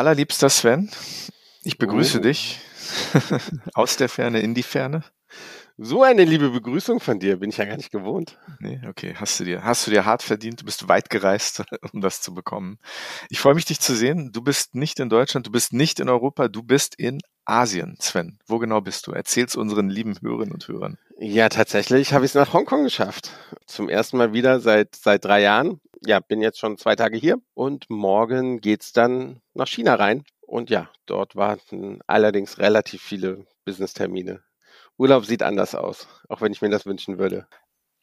Allerliebster Sven, ich begrüße oh. dich aus der Ferne in die Ferne. So eine liebe Begrüßung von dir bin ich ja gar nicht gewohnt. Nee, okay, hast du dir, hast du dir hart verdient, du bist weit gereist, um das zu bekommen. Ich freue mich, dich zu sehen. Du bist nicht in Deutschland, du bist nicht in Europa, du bist in Asien, Sven. Wo genau bist du? Erzähl's unseren lieben Hörerinnen und Hörern. Ja, tatsächlich habe ich es nach Hongkong geschafft. Zum ersten Mal wieder seit, seit drei Jahren. Ja, bin jetzt schon zwei Tage hier und morgen geht's dann nach China rein. Und ja, dort warten allerdings relativ viele Business-Termine Urlaub sieht anders aus, auch wenn ich mir das wünschen würde.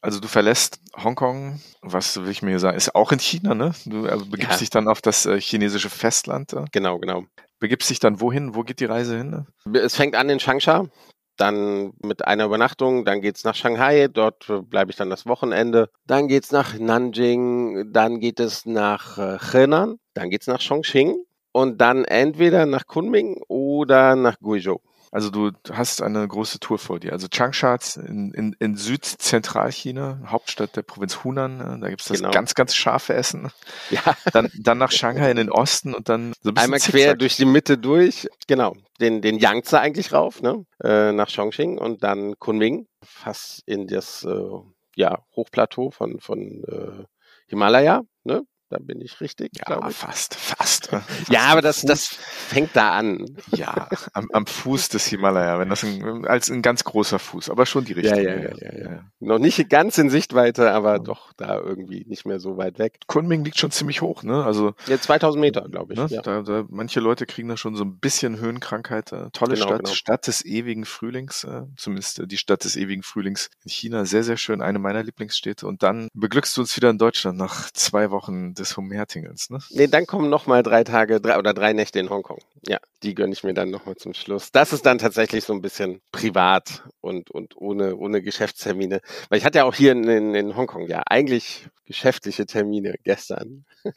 Also du verlässt Hongkong, was will ich mir hier sagen, ist auch in China, ne? Du also begibst ja. dich dann auf das äh, chinesische Festland. Äh? Genau, genau. Begibst dich dann wohin? Wo geht die Reise hin? Ne? Es fängt an in Changsha, dann mit einer Übernachtung, dann geht's nach Shanghai, dort bleibe ich dann das Wochenende. Dann geht's nach Nanjing, dann geht es nach äh, Henan, dann geht's nach Chongqing und dann entweder nach Kunming oder nach Guizhou. Also du hast eine große Tour vor dir. Also Changsha in, in, in Südzentralchina, Hauptstadt der Provinz Hunan, äh, da gibt es das genau. ganz, ganz scharfe Essen. Ja. Dann, dann nach Shanghai in den Osten und dann so ein Einmal quer durch die Mitte durch, genau, den, den Yangtze eigentlich rauf, ne? Äh, nach Chongqing und dann Kunming, fast in das äh, ja, Hochplateau von, von äh, Himalaya, ne? Da bin ich richtig, ja, ich. Fast, fast. ja, aber das, das fängt da an. Ja, am, am Fuß des Himalaya, wenn das ein, als ein ganz großer Fuß, aber schon die Richtung. Ja, ja, ja, ja, ja. Noch nicht ganz in Sichtweite, aber doch da irgendwie nicht mehr so weit weg. Kunming liegt schon ziemlich hoch, ne? Also ja, 2000 Meter, glaube ich. Ne? Ja. Da, da, manche Leute kriegen da schon so ein bisschen Höhenkrankheit. Äh, tolle genau, Stadt, genau. Stadt des ewigen Frühlings, äh, zumindest äh, die Stadt des ewigen Frühlings in China, sehr, sehr schön, eine meiner Lieblingsstädte. Und dann beglückst du uns wieder in Deutschland nach zwei Wochen des Umhertingelns, ne? Nee, dann kommen noch mal drei Tage drei, oder drei Nächte in Hongkong. Ja, die gönne ich mir dann noch mal zum Schluss. Das ist dann tatsächlich so ein bisschen privat und, und ohne, ohne Geschäftstermine. Weil ich hatte ja auch hier in, in, in Hongkong ja eigentlich geschäftliche Termine gestern.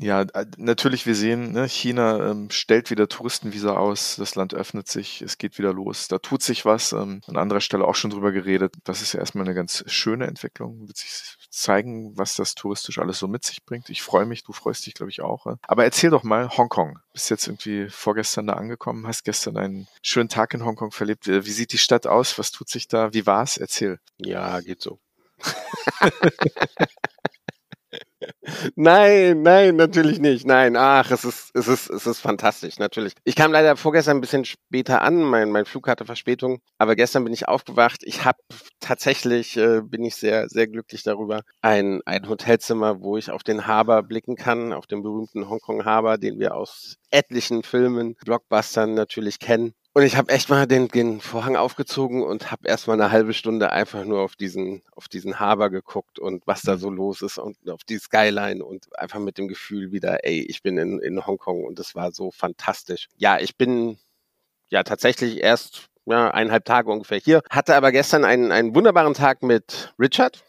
Ja, äh, natürlich, wir sehen, ne, China ähm, stellt wieder Touristenvisa aus, das Land öffnet sich, es geht wieder los, da tut sich was. Ähm, an anderer Stelle auch schon drüber geredet. Das ist ja erstmal eine ganz schöne Entwicklung, wird sich zeigen, was das touristisch alles so mit sich bringt. Ich freue mich, du freust dich, glaube ich, auch. Aber erzähl doch mal, Hongkong. Bist jetzt irgendwie vorgestern da angekommen, hast gestern einen schönen Tag in Hongkong verlebt. Wie sieht die Stadt aus? Was tut sich da? Wie war's? Erzähl. Ja, geht so. Nein, nein, natürlich nicht. Nein, ach, es ist, es ist, es ist fantastisch, natürlich. Ich kam leider vorgestern ein bisschen später an, mein, mein Flug hatte Verspätung, aber gestern bin ich aufgewacht. Ich habe tatsächlich, äh, bin ich sehr, sehr glücklich darüber, ein, ein Hotelzimmer, wo ich auf den Haber blicken kann, auf den berühmten Hongkong Haber, den wir aus etlichen Filmen, Blockbustern natürlich kennen. Und ich habe echt mal den, den Vorhang aufgezogen und habe erst mal eine halbe Stunde einfach nur auf diesen, auf diesen Haber geguckt und was da so los ist und auf die Skyline und einfach mit dem Gefühl wieder, ey, ich bin in, in Hongkong und es war so fantastisch. Ja, ich bin ja tatsächlich erst ja, eineinhalb Tage ungefähr hier, hatte aber gestern einen, einen wunderbaren Tag mit Richard.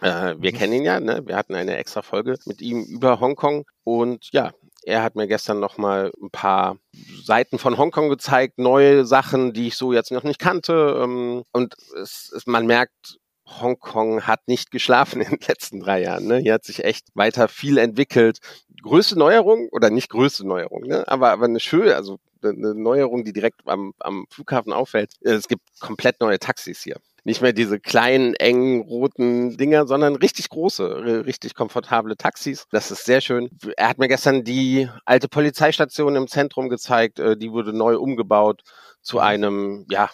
Äh, wir mhm. kennen ihn ja, ne? wir hatten eine extra Folge mit ihm über Hongkong und ja, er hat mir gestern noch mal ein paar Seiten von Hongkong gezeigt, neue Sachen, die ich so jetzt noch nicht kannte. Ähm, und es, es, man merkt, Hongkong hat nicht geschlafen in den letzten drei Jahren. Ne? Hier hat sich echt weiter viel entwickelt. Größte Neuerung oder nicht größte Neuerung, ne? aber, aber eine schöne, also eine Neuerung, die direkt am, am Flughafen auffällt. Es gibt komplett neue Taxis hier nicht mehr diese kleinen, engen, roten Dinger, sondern richtig große, richtig komfortable Taxis. Das ist sehr schön. Er hat mir gestern die alte Polizeistation im Zentrum gezeigt. Äh, die wurde neu umgebaut zu mhm. einem, ja,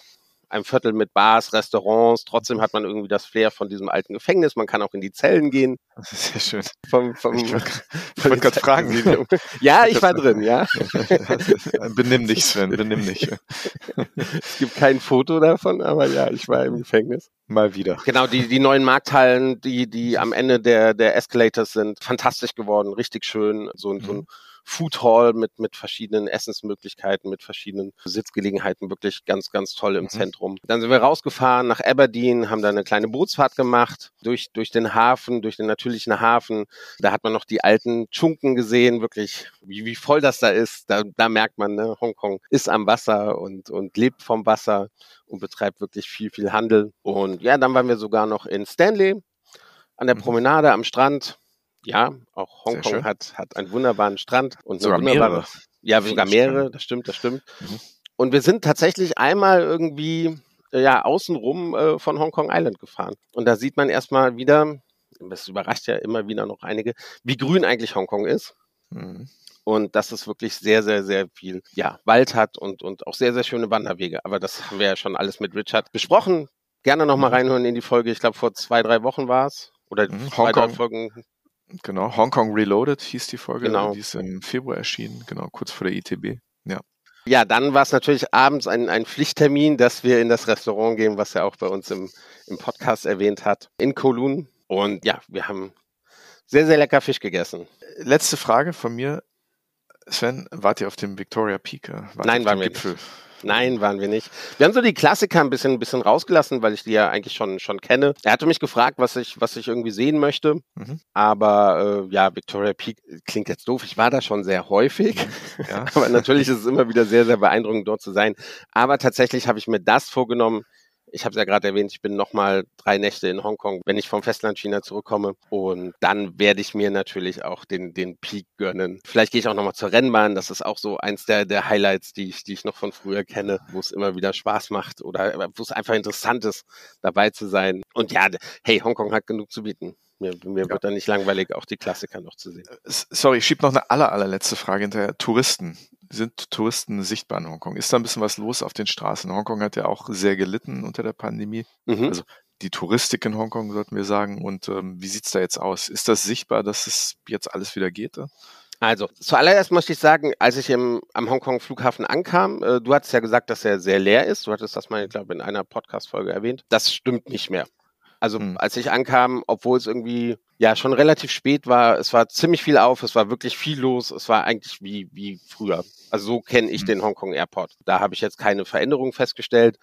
einem Viertel mit Bars, Restaurants. Trotzdem hat man irgendwie das Flair von diesem alten Gefängnis. Man kann auch in die Zellen gehen. Das ist sehr schön. Vom, vom ich wollte gerade fragen. ja, ich war drin, ja. benimm dich, Sven, benimm dich. es gibt kein Foto davon, aber ja, ich war im Gefängnis. Mal wieder. Genau, die, die neuen Markthallen, die, die am Ende der, der Escalators sind, fantastisch geworden, richtig schön. So, so ein mhm. Food Hall mit, mit verschiedenen Essensmöglichkeiten, mit verschiedenen Sitzgelegenheiten, wirklich ganz, ganz toll im mhm. Zentrum. Dann sind wir rausgefahren nach Aberdeen, haben da eine kleine Bootsfahrt gemacht durch, durch den Hafen, durch den natürlichen Hafen. Da hat man noch die alten Chunken gesehen, wirklich, wie, wie voll das da ist. Da, da merkt man, ne, Hongkong ist am Wasser und, und lebt vom Wasser und betreibt wirklich viel, viel Handel. Und ja, dann waren wir sogar noch in Stanley an der mhm. Promenade am Strand ja, auch Hongkong hat, hat einen wunderbaren Strand und Sogar mehrere. Ja, sogar mehrere, das stimmt, das stimmt. Mhm. Und wir sind tatsächlich einmal irgendwie äh, ja außenrum äh, von Hong Kong Island gefahren. Und da sieht man erstmal wieder, das überrascht ja immer wieder noch einige, wie grün eigentlich Hongkong ist. Mhm. Und dass es wirklich sehr, sehr, sehr viel ja, Wald hat und, und auch sehr, sehr schöne Wanderwege. Aber das haben wir ja schon alles mit Richard besprochen. Gerne nochmal mhm. reinhören in die Folge. Ich glaube, vor zwei, drei Wochen war es. Oder mhm. zwei, drei Folgen. Genau, Hong Kong Reloaded hieß die Folge. Genau. Die ist im Februar erschienen, genau, kurz vor der ITB. Ja. Ja, dann war es natürlich abends ein, ein Pflichttermin, dass wir in das Restaurant gehen, was er auch bei uns im, im Podcast erwähnt hat, in Kowloon. Und ja, wir haben sehr, sehr lecker Fisch gegessen. Letzte Frage von mir. Sven, wart ihr auf dem Victoria Peak? Wart Nein, waren wir Gipfel? nicht. Nein, waren wir nicht. Wir haben so die Klassiker ein bisschen, ein bisschen rausgelassen, weil ich die ja eigentlich schon, schon kenne. Er hatte mich gefragt, was ich, was ich irgendwie sehen möchte. Mhm. Aber äh, ja, Victoria Peak klingt jetzt doof. Ich war da schon sehr häufig. Ja. Aber natürlich ist es immer wieder sehr, sehr beeindruckend, dort zu sein. Aber tatsächlich habe ich mir das vorgenommen, ich habe es ja gerade erwähnt, ich bin nochmal drei Nächte in Hongkong, wenn ich vom Festland China zurückkomme. Und dann werde ich mir natürlich auch den, den Peak gönnen. Vielleicht gehe ich auch nochmal zur Rennbahn. Das ist auch so eins der, der Highlights, die ich, die ich noch von früher kenne, wo es immer wieder Spaß macht oder wo es einfach interessant ist, dabei zu sein. Und ja, hey, Hongkong hat genug zu bieten. Mir, mir ja. wird da nicht langweilig, auch die Klassiker noch zu sehen. Sorry, ich schiebe noch eine aller, allerletzte Frage hinterher. Touristen sind Touristen sichtbar in Hongkong? Ist da ein bisschen was los auf den Straßen? Hongkong hat ja auch sehr gelitten unter der Pandemie. Mhm. Also die Touristik in Hongkong, sollten wir sagen. Und ähm, wie sieht's da jetzt aus? Ist das sichtbar, dass es jetzt alles wieder geht? Also, zuallererst möchte ich sagen, als ich im, am Hongkong-Flughafen ankam, äh, du hattest ja gesagt, dass er sehr leer ist. Du hattest das mal, ich glaube, in einer Podcast-Folge erwähnt. Das stimmt nicht mehr. Also hm. als ich ankam, obwohl es irgendwie ja schon relativ spät war, es war ziemlich viel auf, es war wirklich viel los, es war eigentlich wie, wie früher. Also so kenne ich hm. den Hongkong Airport. Da habe ich jetzt keine Veränderung festgestellt.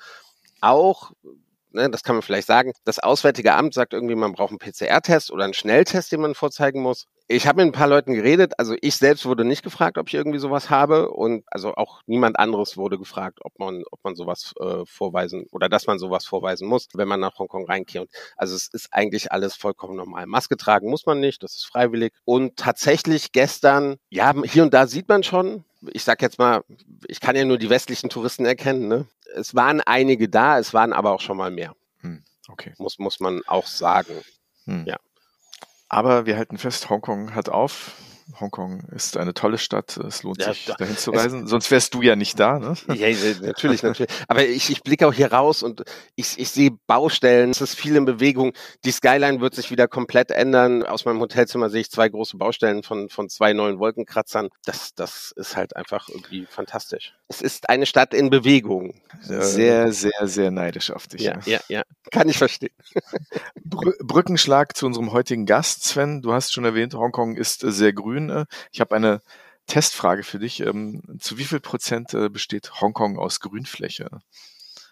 Auch ne, das kann man vielleicht sagen, das Auswärtige Amt sagt irgendwie, man braucht einen PCR-Test oder einen Schnelltest, den man vorzeigen muss. Ich habe mit ein paar Leuten geredet, also ich selbst wurde nicht gefragt, ob ich irgendwie sowas habe und also auch niemand anderes wurde gefragt, ob man, ob man sowas äh, vorweisen oder dass man sowas vorweisen muss, wenn man nach Hongkong reinkehrt. Also es ist eigentlich alles vollkommen normal. Maske tragen muss man nicht, das ist freiwillig. Und tatsächlich gestern, ja, hier und da sieht man schon, ich sag jetzt mal, ich kann ja nur die westlichen Touristen erkennen, ne? Es waren einige da, es waren aber auch schon mal mehr. Hm, okay. Muss, muss man auch sagen. Hm. Ja. Aber wir halten fest, Hongkong hat auf. Hongkong ist eine tolle Stadt. Es lohnt ja, sich, da, dahin zu reisen. Sonst wärst du ja nicht da, ne? Ja, natürlich, natürlich. Aber ich, ich blicke auch hier raus und ich, ich sehe Baustellen. Es ist viel in Bewegung. Die Skyline wird sich wieder komplett ändern. Aus meinem Hotelzimmer sehe ich zwei große Baustellen von, von zwei neuen Wolkenkratzern. Das, das ist halt einfach irgendwie fantastisch. Es ist eine Stadt in Bewegung. Sehr, sehr, sehr neidisch auf dich. Ja, ja, ja. Kann ich verstehen. Brückenschlag zu unserem heutigen Gast, Sven. Du hast schon erwähnt, Hongkong ist sehr grün grün. Ich habe eine Testfrage für dich. Ähm, zu wie viel Prozent äh, besteht Hongkong aus Grünfläche?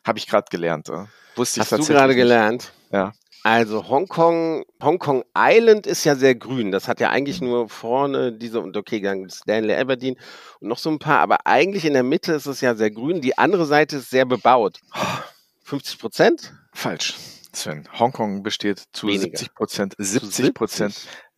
Habe ich gerade gelernt. Äh. Wusste ich Hast du gerade gelernt? Ja. Also Hongkong, Hongkong Island ist ja sehr grün. Das hat ja eigentlich nur vorne diese und okay, dann Stanley Aberdeen und noch so ein paar, aber eigentlich in der Mitte ist es ja sehr grün. Die andere Seite ist sehr bebaut. 50 Prozent? Falsch. Sven, Hongkong besteht zu Weniger. 70 Prozent, 70 Prozent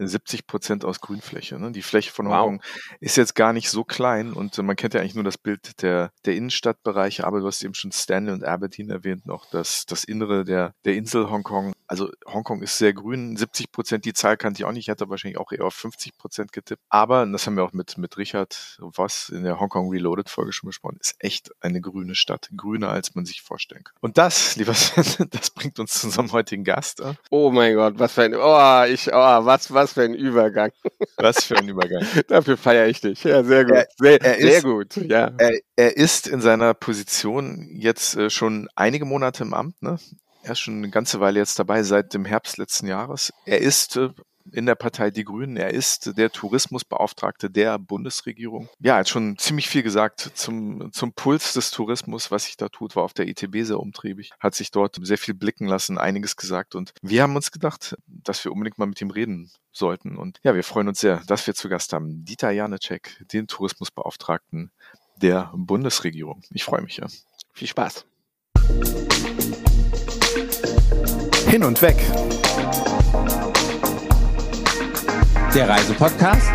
70 Prozent aus Grünfläche. Ne? Die Fläche von Hongkong wow. ist jetzt gar nicht so klein und äh, man kennt ja eigentlich nur das Bild der, der Innenstadtbereiche, aber du hast eben schon Stanley und Aberdeen erwähnt, noch das, das Innere der, der Insel Hongkong. Also Hongkong ist sehr grün, 70 Prozent, die Zahl kannte ich auch nicht, ich hatte wahrscheinlich auch eher auf 50 Prozent getippt. Aber, und das haben wir auch mit, mit Richard was in der Hongkong Reloaded Folge schon besprochen, ist echt eine grüne Stadt. Grüner, als man sich vorstellen kann. Und das, lieber Sven, das bringt uns zu unserem heutigen Gast. Äh. Oh mein Gott, was für ein, oh, ich, oh, was, was für ein Übergang. Was für ein Übergang. Dafür feiere ich dich. Ja, sehr gut. Sehr, er sehr gut. Ja. Er, er, ist in seiner Position jetzt äh, schon einige Monate im Amt, ne? Er ist schon eine ganze Weile jetzt dabei, seit dem Herbst letzten Jahres. Er ist äh, in der Partei Die Grünen. Er ist der Tourismusbeauftragte der Bundesregierung. Ja, er hat schon ziemlich viel gesagt zum, zum Puls des Tourismus, was sich da tut, war auf der ITB sehr umtriebig, hat sich dort sehr viel blicken lassen, einiges gesagt und wir haben uns gedacht, dass wir unbedingt mal mit ihm reden sollten. Und ja, wir freuen uns sehr, dass wir zu Gast haben Dieter Janecek, den Tourismusbeauftragten der Bundesregierung. Ich freue mich ja. Viel Spaß. Hin und weg der Reisepodcast.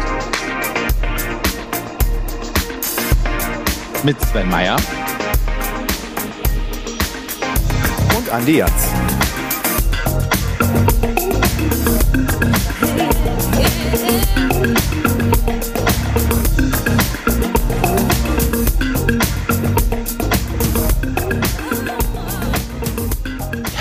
Mit Sven Meyer. Und Andi Jatz.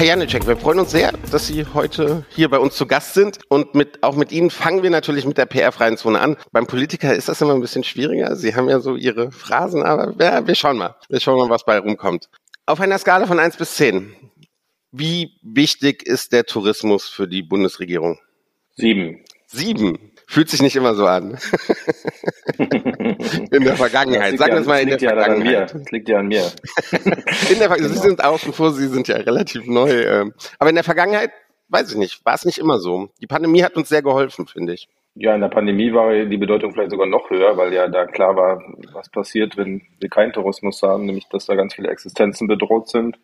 Herr Janicek, wir freuen uns sehr, dass Sie heute hier bei uns zu Gast sind. Und mit, auch mit Ihnen fangen wir natürlich mit der PR-freien Zone an. Beim Politiker ist das immer ein bisschen schwieriger. Sie haben ja so Ihre Phrasen, aber ja, wir schauen mal. Wir schauen mal, was bei rumkommt. Auf einer Skala von eins bis zehn, wie wichtig ist der Tourismus für die Bundesregierung? Sieben. Sieben. Fühlt sich nicht immer so an. in der Vergangenheit. Sagen wir es mal in der ja Vergangenheit. Das liegt ja an mir. in der, Sie sind außen vor, Sie sind ja relativ neu. Ähm, aber in der Vergangenheit, weiß ich nicht, war es nicht immer so. Die Pandemie hat uns sehr geholfen, finde ich. Ja, in der Pandemie war die Bedeutung vielleicht sogar noch höher, weil ja da klar war, was passiert, wenn wir keinen Tourismus haben, nämlich dass da ganz viele Existenzen bedroht sind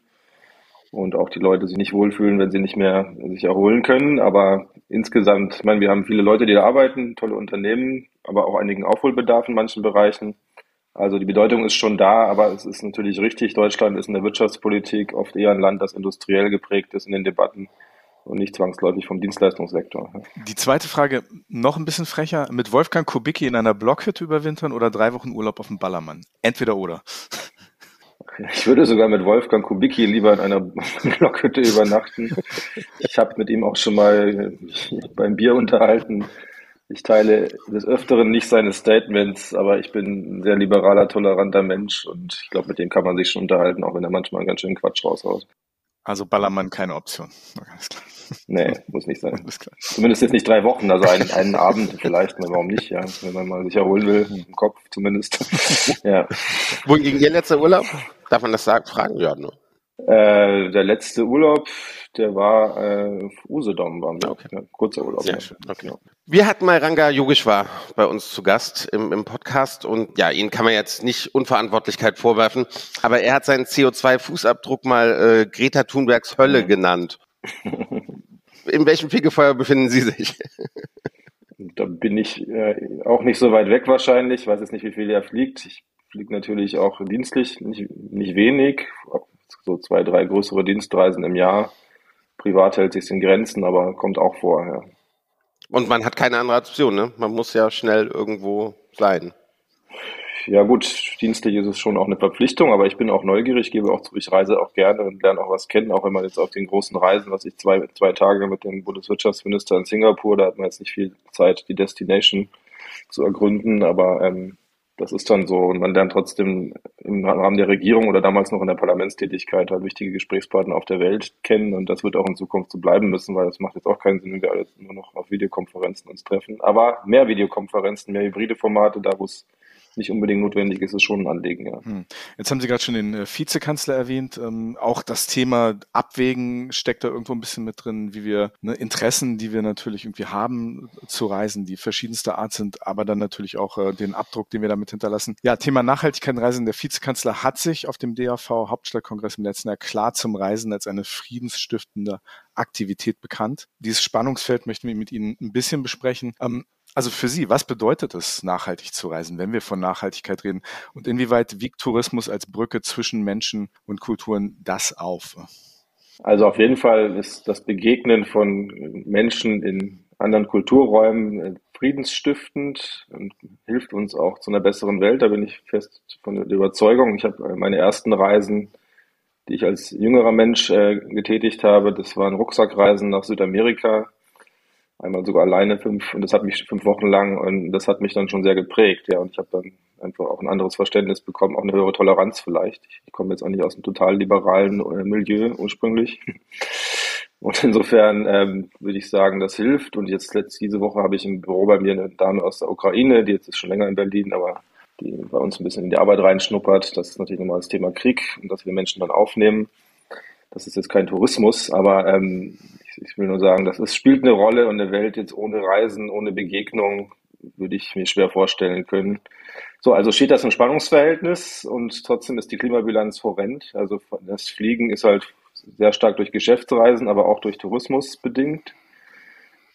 und auch die Leute sich nicht wohlfühlen, wenn sie nicht mehr sich erholen können. Aber insgesamt, ich meine, wir haben viele Leute, die da arbeiten, tolle Unternehmen, aber auch einigen Aufholbedarf in manchen Bereichen. Also die Bedeutung ist schon da, aber es ist natürlich richtig, Deutschland ist in der Wirtschaftspolitik oft eher ein Land, das industriell geprägt ist in den Debatten und nicht zwangsläufig vom Dienstleistungssektor. Die zweite Frage, noch ein bisschen frecher, mit Wolfgang Kubicki in einer Blockhütte überwintern oder drei Wochen Urlaub auf dem Ballermann? Entweder oder. Ich würde sogar mit Wolfgang Kubicki lieber in einer Blockhütte übernachten. Ich habe mit ihm auch schon mal beim Bier unterhalten. Ich teile des Öfteren nicht seine Statements, aber ich bin ein sehr liberaler, toleranter Mensch und ich glaube, mit dem kann man sich schon unterhalten, auch wenn er manchmal ganz schönen Quatsch raushaut. Also Ballermann keine Option. Alles klar. Nee, muss nicht sein. Zumindest jetzt nicht drei Wochen, also einen, einen Abend vielleicht, warum nicht, ja. Wenn man mal sich erholen will, im Kopf zumindest. ja. Wohingegen Ihr letzter Urlaub? Darf man das sagen? Fragen? Ja, nur. Äh, der letzte Urlaub, der war äh, Usedom, waren wir. Okay. Ja, kurzer Urlaub. Sehr schön. Okay. Wir hatten mal Ranga Yogeshwar bei uns zu Gast im, im Podcast und ja, ihn kann man jetzt nicht Unverantwortlichkeit vorwerfen, aber er hat seinen CO2-Fußabdruck mal äh, Greta Thunbergs Hölle mhm. genannt. In welchem Fegefeuer befinden Sie sich? da bin ich äh, auch nicht so weit weg wahrscheinlich. Ich weiß jetzt nicht, wie viel er fliegt. Ich fliege natürlich auch dienstlich, nicht, nicht wenig, so zwei, drei größere Dienstreisen im Jahr. Privat hält sich in Grenzen, aber kommt auch vor. Ja. Und man hat keine andere Option, ne? Man muss ja schnell irgendwo sein. Ja gut, dienstlich ist es schon auch eine Verpflichtung, aber ich bin auch neugierig, gebe auch zu, ich reise auch gerne und lerne auch was kennen, auch wenn man jetzt auf den großen Reisen, was ich zwei, zwei Tage mit dem Bundeswirtschaftsminister in Singapur, da hat man jetzt nicht viel Zeit, die Destination zu ergründen, aber ähm, das ist dann so. Und man lernt trotzdem im Rahmen der Regierung oder damals noch in der Parlamentstätigkeit halt wichtige Gesprächspartner auf der Welt kennen. Und das wird auch in Zukunft so bleiben müssen, weil es macht jetzt auch keinen Sinn, wenn wir alles nur noch auf Videokonferenzen uns treffen. Aber mehr Videokonferenzen, mehr hybride Formate, da wo es nicht unbedingt notwendig ist, ist schon ein Anliegen, ja. Hm. Jetzt haben Sie gerade schon den äh, Vizekanzler erwähnt. Ähm, auch das Thema Abwägen steckt da irgendwo ein bisschen mit drin, wie wir ne, Interessen, die wir natürlich irgendwie haben zu reisen, die verschiedenster Art sind, aber dann natürlich auch äh, den Abdruck, den wir damit hinterlassen. Ja, Thema Nachhaltigkeit in Reisen. Der Vizekanzler hat sich auf dem DAV Hauptstadtkongress im letzten Jahr klar zum Reisen als eine friedensstiftende Aktivität bekannt. Dieses Spannungsfeld möchten wir mit Ihnen ein bisschen besprechen. Ähm, also für Sie, was bedeutet es, nachhaltig zu reisen, wenn wir von Nachhaltigkeit reden? Und inwieweit wiegt Tourismus als Brücke zwischen Menschen und Kulturen das auf? Also auf jeden Fall ist das Begegnen von Menschen in anderen Kulturräumen äh, friedensstiftend und hilft uns auch zu einer besseren Welt. Da bin ich fest von der Überzeugung. Ich habe meine ersten Reisen, die ich als jüngerer Mensch äh, getätigt habe, das waren Rucksackreisen nach Südamerika einmal sogar alleine fünf und das hat mich fünf Wochen lang und das hat mich dann schon sehr geprägt, ja. Und ich habe dann einfach auch ein anderes Verständnis bekommen, auch eine höhere Toleranz vielleicht. Ich komme jetzt auch nicht aus einem total liberalen äh, Milieu ursprünglich. Und insofern ähm, würde ich sagen, das hilft. Und jetzt letzt, diese Woche habe ich im Büro bei mir eine Dame aus der Ukraine, die jetzt ist schon länger in Berlin, aber die bei uns ein bisschen in die Arbeit reinschnuppert. Das ist natürlich nochmal das Thema Krieg und dass wir Menschen dann aufnehmen. Das ist jetzt kein Tourismus, aber ähm, ich will nur sagen, das ist, spielt eine Rolle und eine Welt jetzt ohne Reisen, ohne Begegnung, würde ich mir schwer vorstellen können. So, also steht das im Spannungsverhältnis und trotzdem ist die Klimabilanz horrend. Also das Fliegen ist halt sehr stark durch Geschäftsreisen, aber auch durch Tourismus bedingt.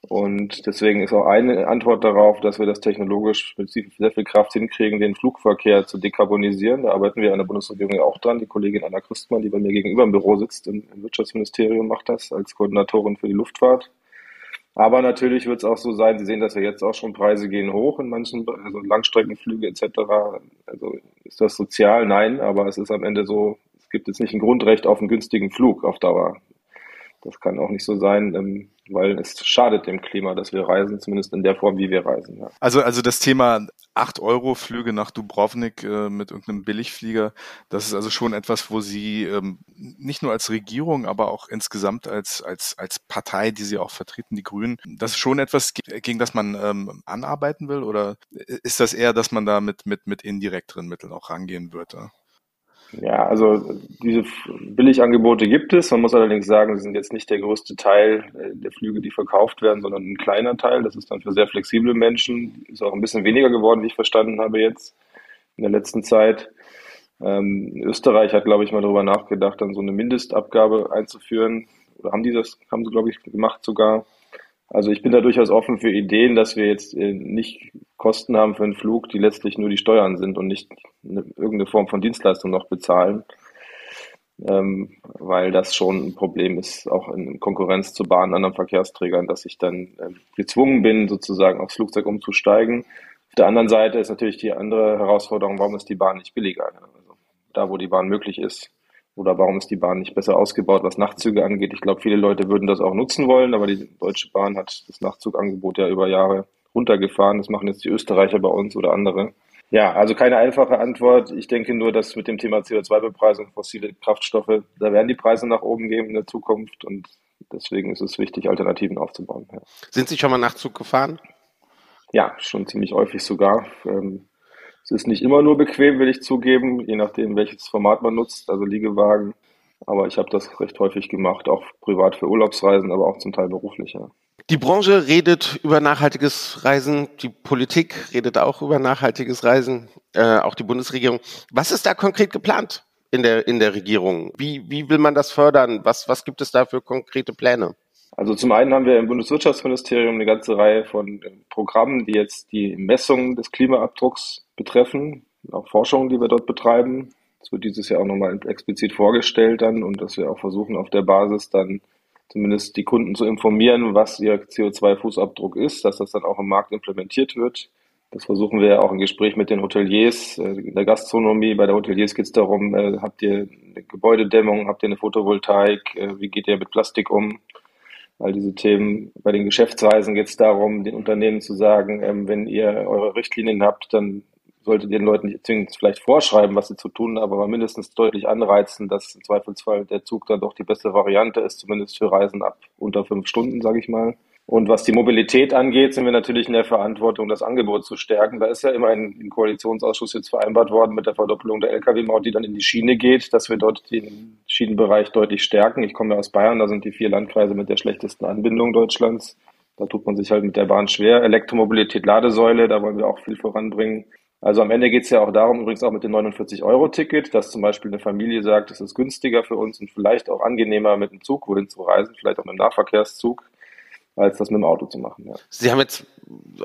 Und deswegen ist auch eine Antwort darauf, dass wir das technologisch mit sehr viel Kraft hinkriegen, den Flugverkehr zu dekarbonisieren. Da arbeiten wir an der Bundesregierung ja auch dran. Die Kollegin Anna Christmann, die bei mir gegenüber im Büro sitzt, im, Wirtschaftsministerium, macht das als Koordinatorin für die Luftfahrt. Aber natürlich wird es auch so sein, Sie sehen das ja jetzt auch schon, Preise gehen hoch in manchen, also Langstreckenflüge etc. Also ist das sozial? Nein, aber es ist am Ende so, es gibt jetzt nicht ein Grundrecht auf einen günstigen Flug auf Dauer. Das kann auch nicht so sein, ähm, weil es schadet dem Klima, dass wir reisen, zumindest in der Form, wie wir reisen. Ja. Also, also das Thema 8 Euro Flüge nach Dubrovnik äh, mit irgendeinem Billigflieger, das ist also schon etwas, wo Sie ähm, nicht nur als Regierung, aber auch insgesamt als, als, als Partei, die Sie auch vertreten, die Grünen, das ist schon etwas, gegen das man ähm, anarbeiten will? Oder ist das eher, dass man da mit, mit, mit indirekteren Mitteln auch rangehen würde? Also diese Billigangebote gibt es. Man muss allerdings sagen, sie sind jetzt nicht der größte Teil äh, der Flüge, die verkauft werden, sondern ein kleiner Teil. Das ist dann für sehr flexible Menschen. Ist auch ein bisschen weniger geworden, wie ich verstanden habe jetzt in der letzten Zeit. Ähm, Österreich hat, glaube ich, mal darüber nachgedacht, dann so eine Mindestabgabe einzuführen. Oder haben die das, haben sie, glaube ich, gemacht sogar. Also ich bin da durchaus offen für Ideen, dass wir jetzt äh, nicht Kosten haben für einen Flug, die letztlich nur die Steuern sind und nicht eine, irgendeine Form von Dienstleistung noch bezahlen, ähm, weil das schon ein Problem ist, auch in Konkurrenz zu Bahnen, anderen Verkehrsträgern, dass ich dann äh, gezwungen bin, sozusagen aufs Flugzeug umzusteigen. Auf der anderen Seite ist natürlich die andere Herausforderung, warum ist die Bahn nicht billiger? Also da, wo die Bahn möglich ist, oder warum ist die Bahn nicht besser ausgebaut, was Nachtzüge angeht? Ich glaube, viele Leute würden das auch nutzen wollen, aber die Deutsche Bahn hat das Nachtzugangebot ja über Jahre runtergefahren. Das machen jetzt die Österreicher bei uns oder andere. Ja, also keine einfache Antwort. Ich denke nur, dass mit dem Thema CO2-Bepreisung fossile Kraftstoffe, da werden die Preise nach oben gehen in der Zukunft und deswegen ist es wichtig, Alternativen aufzubauen. Ja. Sind Sie schon mal Nachtzug gefahren? Ja, schon ziemlich häufig sogar. Ähm, es ist nicht immer nur bequem, will ich zugeben, je nachdem, welches Format man nutzt, also Liegewagen. Aber ich habe das recht häufig gemacht, auch privat für Urlaubsreisen, aber auch zum Teil beruflich. Ja. Die Branche redet über nachhaltiges Reisen, die Politik redet auch über nachhaltiges Reisen, äh, auch die Bundesregierung. Was ist da konkret geplant in der, in der Regierung? Wie, wie will man das fördern? Was, was gibt es da für konkrete Pläne? Also zum einen haben wir im Bundeswirtschaftsministerium eine ganze Reihe von äh, Programmen, die jetzt die Messung des Klimaabdrucks betreffen, auch Forschungen, die wir dort betreiben. Das wird dieses Jahr auch nochmal explizit vorgestellt dann und dass wir auch versuchen, auf der Basis dann zumindest die Kunden zu informieren, was ihr CO2-Fußabdruck ist, dass das dann auch im Markt implementiert wird. Das versuchen wir ja auch im Gespräch mit den Hoteliers, äh, in der Gastronomie. Bei der Hoteliers geht es darum, äh, habt ihr eine Gebäudedämmung, habt ihr eine Photovoltaik, wie geht ihr mit Plastik um? all diese Themen. Bei den Geschäftsreisen geht es darum, den Unternehmen zu sagen, ähm, wenn ihr eure Richtlinien habt, dann solltet ihr den Leuten nicht zwingend vielleicht vorschreiben, was sie zu tun haben, aber mindestens deutlich anreizen, dass im Zweifelsfall der Zug dann doch die beste Variante ist, zumindest für Reisen ab unter fünf Stunden, sage ich mal. Und was die Mobilität angeht, sind wir natürlich in der Verantwortung, das Angebot zu stärken. Da ist ja immer im Koalitionsausschuss jetzt vereinbart worden mit der Verdoppelung der Lkw-Maut, die dann in die Schiene geht, dass wir dort den Schienenbereich deutlich stärken. Ich komme ja aus Bayern, da sind die vier Landkreise mit der schlechtesten Anbindung Deutschlands. Da tut man sich halt mit der Bahn schwer. Elektromobilität, Ladesäule, da wollen wir auch viel voranbringen. Also am Ende geht es ja auch darum, übrigens auch mit dem 49-Euro-Ticket, dass zum Beispiel eine Familie sagt, es ist günstiger für uns und vielleicht auch angenehmer mit dem Zug wohin zu reisen, vielleicht auch mit dem Nahverkehrszug als das mit dem Auto zu machen. Ja. Sie haben jetzt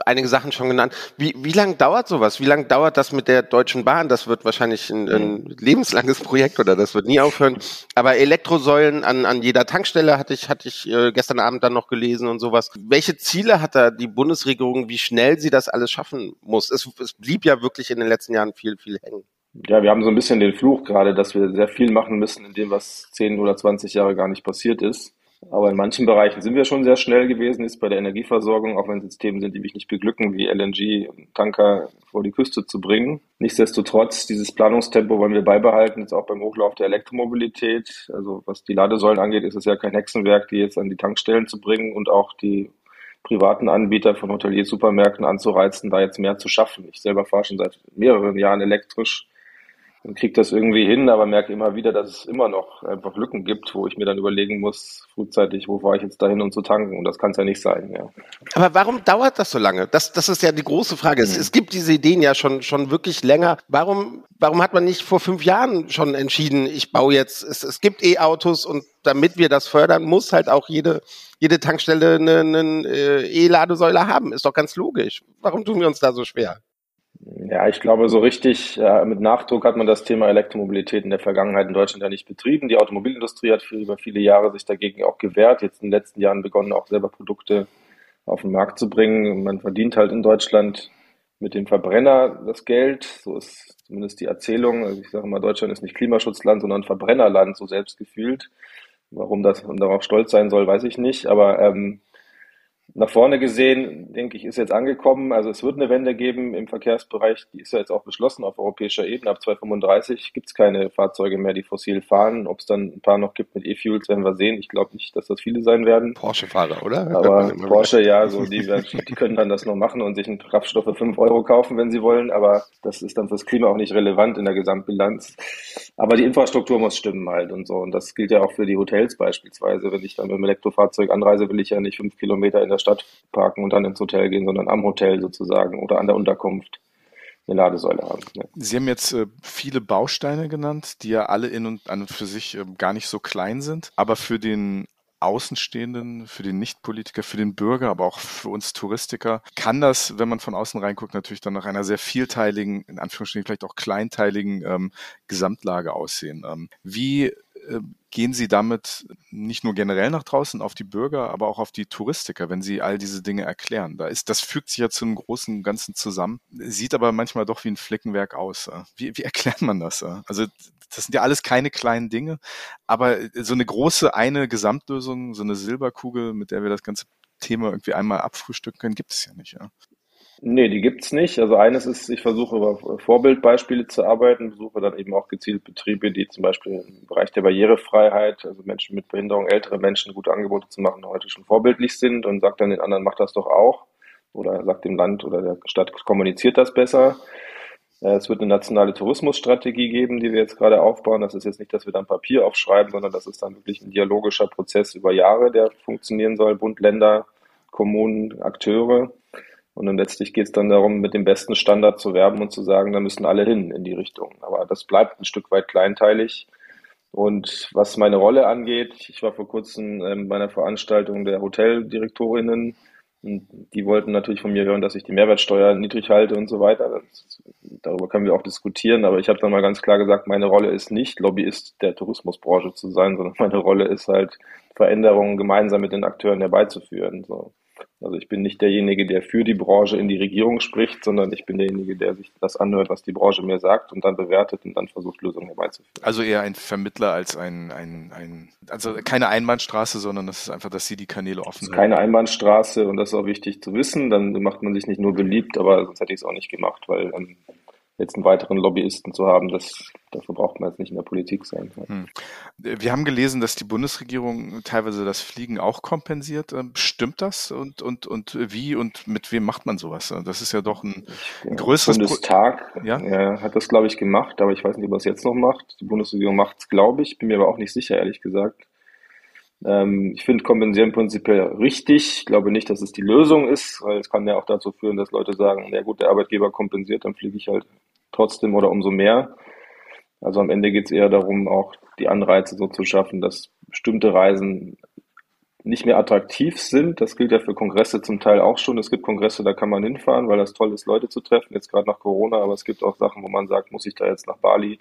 einige Sachen schon genannt. Wie, wie lange dauert sowas? Wie lange dauert das mit der Deutschen Bahn? Das wird wahrscheinlich ein, ein lebenslanges Projekt oder das wird nie aufhören. Aber Elektrosäulen an, an jeder Tankstelle hatte ich, hatte ich äh, gestern Abend dann noch gelesen und sowas. Welche Ziele hat da die Bundesregierung, wie schnell sie das alles schaffen muss? Es, es blieb ja wirklich in den letzten Jahren viel, viel hängen. Ja, wir haben so ein bisschen den Fluch gerade, dass wir sehr viel machen müssen in dem, was 10 oder 20 Jahre gar nicht passiert ist. Aber in manchen Bereichen sind wir schon sehr schnell gewesen, ist bei der Energieversorgung, auch wenn es jetzt Themen sind, die mich nicht beglücken, wie LNG und Tanker vor die Küste zu bringen. Nichtsdestotrotz, dieses Planungstempo wollen wir beibehalten, jetzt auch beim Hochlauf der Elektromobilität. Also was die Ladesäulen angeht, ist es ja kein Hexenwerk, die jetzt an die Tankstellen zu bringen und auch die privaten Anbieter von Hoteliers, Supermärkten anzureizen, da jetzt mehr zu schaffen. Ich selber fahre schon seit mehreren Jahren elektrisch und kriege das irgendwie hin, aber merke immer wieder, dass es immer noch einfach Lücken gibt, wo ich mir dann überlegen muss, frühzeitig, wo war ich jetzt dahin, um zu tanken? Und das kann es ja nicht sein. Ja. Aber warum dauert das so lange? Das, das ist ja die große Frage. Es, mhm. es gibt diese Ideen ja schon, schon wirklich länger. Warum, warum hat man nicht vor fünf Jahren schon entschieden, ich baue jetzt, es, es gibt E-Autos und damit wir das fördern, muss halt auch jede, jede Tankstelle eine, eine äh, E-Ladesäule haben. Ist doch ganz logisch. Warum tun wir uns da so schwer? Ja, ich glaube, so richtig äh, mit Nachdruck hat man das Thema Elektromobilität in der Vergangenheit in Deutschland ja nicht betrieben. Die Automobilindustrie hat für, über viele Jahre sich dagegen auch gewehrt. Jetzt in den letzten Jahren begonnen, auch selber Produkte auf den Markt zu bringen. Man verdient halt in Deutschland mit dem Verbrenner das Geld. So ist zumindest die Erzählung. Also ich sage mal, Deutschland ist nicht Klimaschutzland, sondern Verbrennerland, so selbst gefühlt. Warum das und darauf stolz sein soll, weiß ich nicht. Aber ähm, nach vorne gesehen, denke ich, ist jetzt angekommen. Also es wird eine Wende geben im Verkehrsbereich. Die ist ja jetzt auch beschlossen auf europäischer Ebene. Ab 2035 gibt es keine Fahrzeuge mehr, die fossil fahren. Ob es dann ein paar noch gibt mit E-Fuels, werden wir sehen. Ich glaube nicht, dass das viele sein werden. Porsche-Fahrer, oder? Aber Porsche, ja, so die, die können dann das noch machen und sich einen Kraftstoff für 5 Euro kaufen, wenn sie wollen. Aber das ist dann fürs Klima auch nicht relevant in der Gesamtbilanz. Aber die Infrastruktur muss stimmen halt und so. Und das gilt ja auch für die Hotels beispielsweise. Wenn ich dann mit dem Elektrofahrzeug anreise, will ich ja nicht fünf Kilometer in der Stadt parken und dann ins Hotel gehen, sondern am Hotel sozusagen oder an der Unterkunft eine Ladesäule haben. Ja. Sie haben jetzt äh, viele Bausteine genannt, die ja alle in und an und für sich äh, gar nicht so klein sind, aber für den Außenstehenden, für den Nichtpolitiker, für den Bürger, aber auch für uns Touristiker, kann das, wenn man von außen reinguckt, natürlich dann nach einer sehr vielteiligen, in Anführungsstrichen vielleicht auch kleinteiligen ähm, Gesamtlage aussehen. Ähm, wie gehen Sie damit nicht nur generell nach draußen auf die Bürger, aber auch auf die Touristiker, wenn Sie all diese Dinge erklären? Da ist, das fügt sich ja zu einem großen Ganzen zusammen, sieht aber manchmal doch wie ein Flickenwerk aus. Wie, wie erklärt man das? Also das sind ja alles keine kleinen Dinge, aber so eine große eine Gesamtlösung, so eine Silberkugel, mit der wir das ganze Thema irgendwie einmal abfrühstücken können, gibt es ja nicht. Ja. Nee, die gibt's nicht. Also eines ist, ich versuche über Vorbildbeispiele zu arbeiten, besuche dann eben auch gezielt Betriebe, die zum Beispiel im Bereich der Barrierefreiheit, also Menschen mit Behinderung, ältere Menschen gute Angebote zu machen, heute schon vorbildlich sind und sagt dann den anderen, macht das doch auch. Oder sagt dem Land oder der Stadt, kommuniziert das besser. Äh, es wird eine nationale Tourismusstrategie geben, die wir jetzt gerade aufbauen. Das ist jetzt nicht, dass wir dann Papier aufschreiben, sondern das ist dann wirklich ein dialogischer Prozess über Jahre, der funktionieren soll. Bund, Länder, Kommunen, Akteure. Und dann letztlich geht es dann darum, mit dem besten Standard zu werben und zu sagen, da müssen alle hin in die Richtung. Aber das bleibt ein Stück weit kleinteilig. Und was meine Rolle angeht, ich war vor kurzem ähm, bei einer Veranstaltung der Hoteldirektorinnen und die wollten natürlich von mir hören, dass ich die Mehrwertsteuer niedrig halte und so weiter. Das, darüber können wir auch diskutieren, aber ich habe dann mal ganz klar gesagt, meine Rolle ist nicht Lobbyist der Tourismusbranche zu sein, sondern meine Rolle ist halt Veränderungen gemeinsam mit den Akteuren herbeizuführen. So. Also ich bin nicht derjenige, der für die Branche in die Regierung spricht, sondern ich bin derjenige, der sich das anhört, was die Branche mir sagt und dann bewertet und dann versucht, Lösungen herbeizuführen. Also eher ein Vermittler als ein, ein, ein also keine Einbahnstraße, sondern das ist einfach, dass Sie die Kanäle offen sind. Keine Einbahnstraße und das ist auch wichtig zu wissen. Dann macht man sich nicht nur beliebt, aber sonst hätte ich es auch nicht gemacht, weil ähm, jetzt einen weiteren Lobbyisten zu haben, das, dafür braucht man jetzt nicht in der Politik sein. Hm. Wir haben gelesen, dass die Bundesregierung teilweise das Fliegen auch kompensiert. Ähm, stimmt das? Und, und, und wie und mit wem macht man sowas? Das ist ja doch ein, ein größeres Bundestag Pro ja? ja? hat das, glaube ich, gemacht, aber ich weiß nicht, ob er es jetzt noch macht. Die Bundesregierung macht es, glaube ich, bin mir aber auch nicht sicher, ehrlich gesagt. Ähm, ich finde Kompensieren prinzipiell richtig. Ich glaube nicht, dass es die Lösung ist, weil es kann ja auch dazu führen, dass Leute sagen, ja gut, der Arbeitgeber kompensiert, dann fliege ich halt trotzdem oder umso mehr. Also am Ende geht es eher darum, auch die Anreize so zu schaffen, dass bestimmte Reisen nicht mehr attraktiv sind. Das gilt ja für Kongresse zum Teil auch schon. Es gibt Kongresse, da kann man hinfahren, weil das toll ist, Leute zu treffen, jetzt gerade nach Corona, aber es gibt auch Sachen, wo man sagt, muss ich da jetzt nach Bali,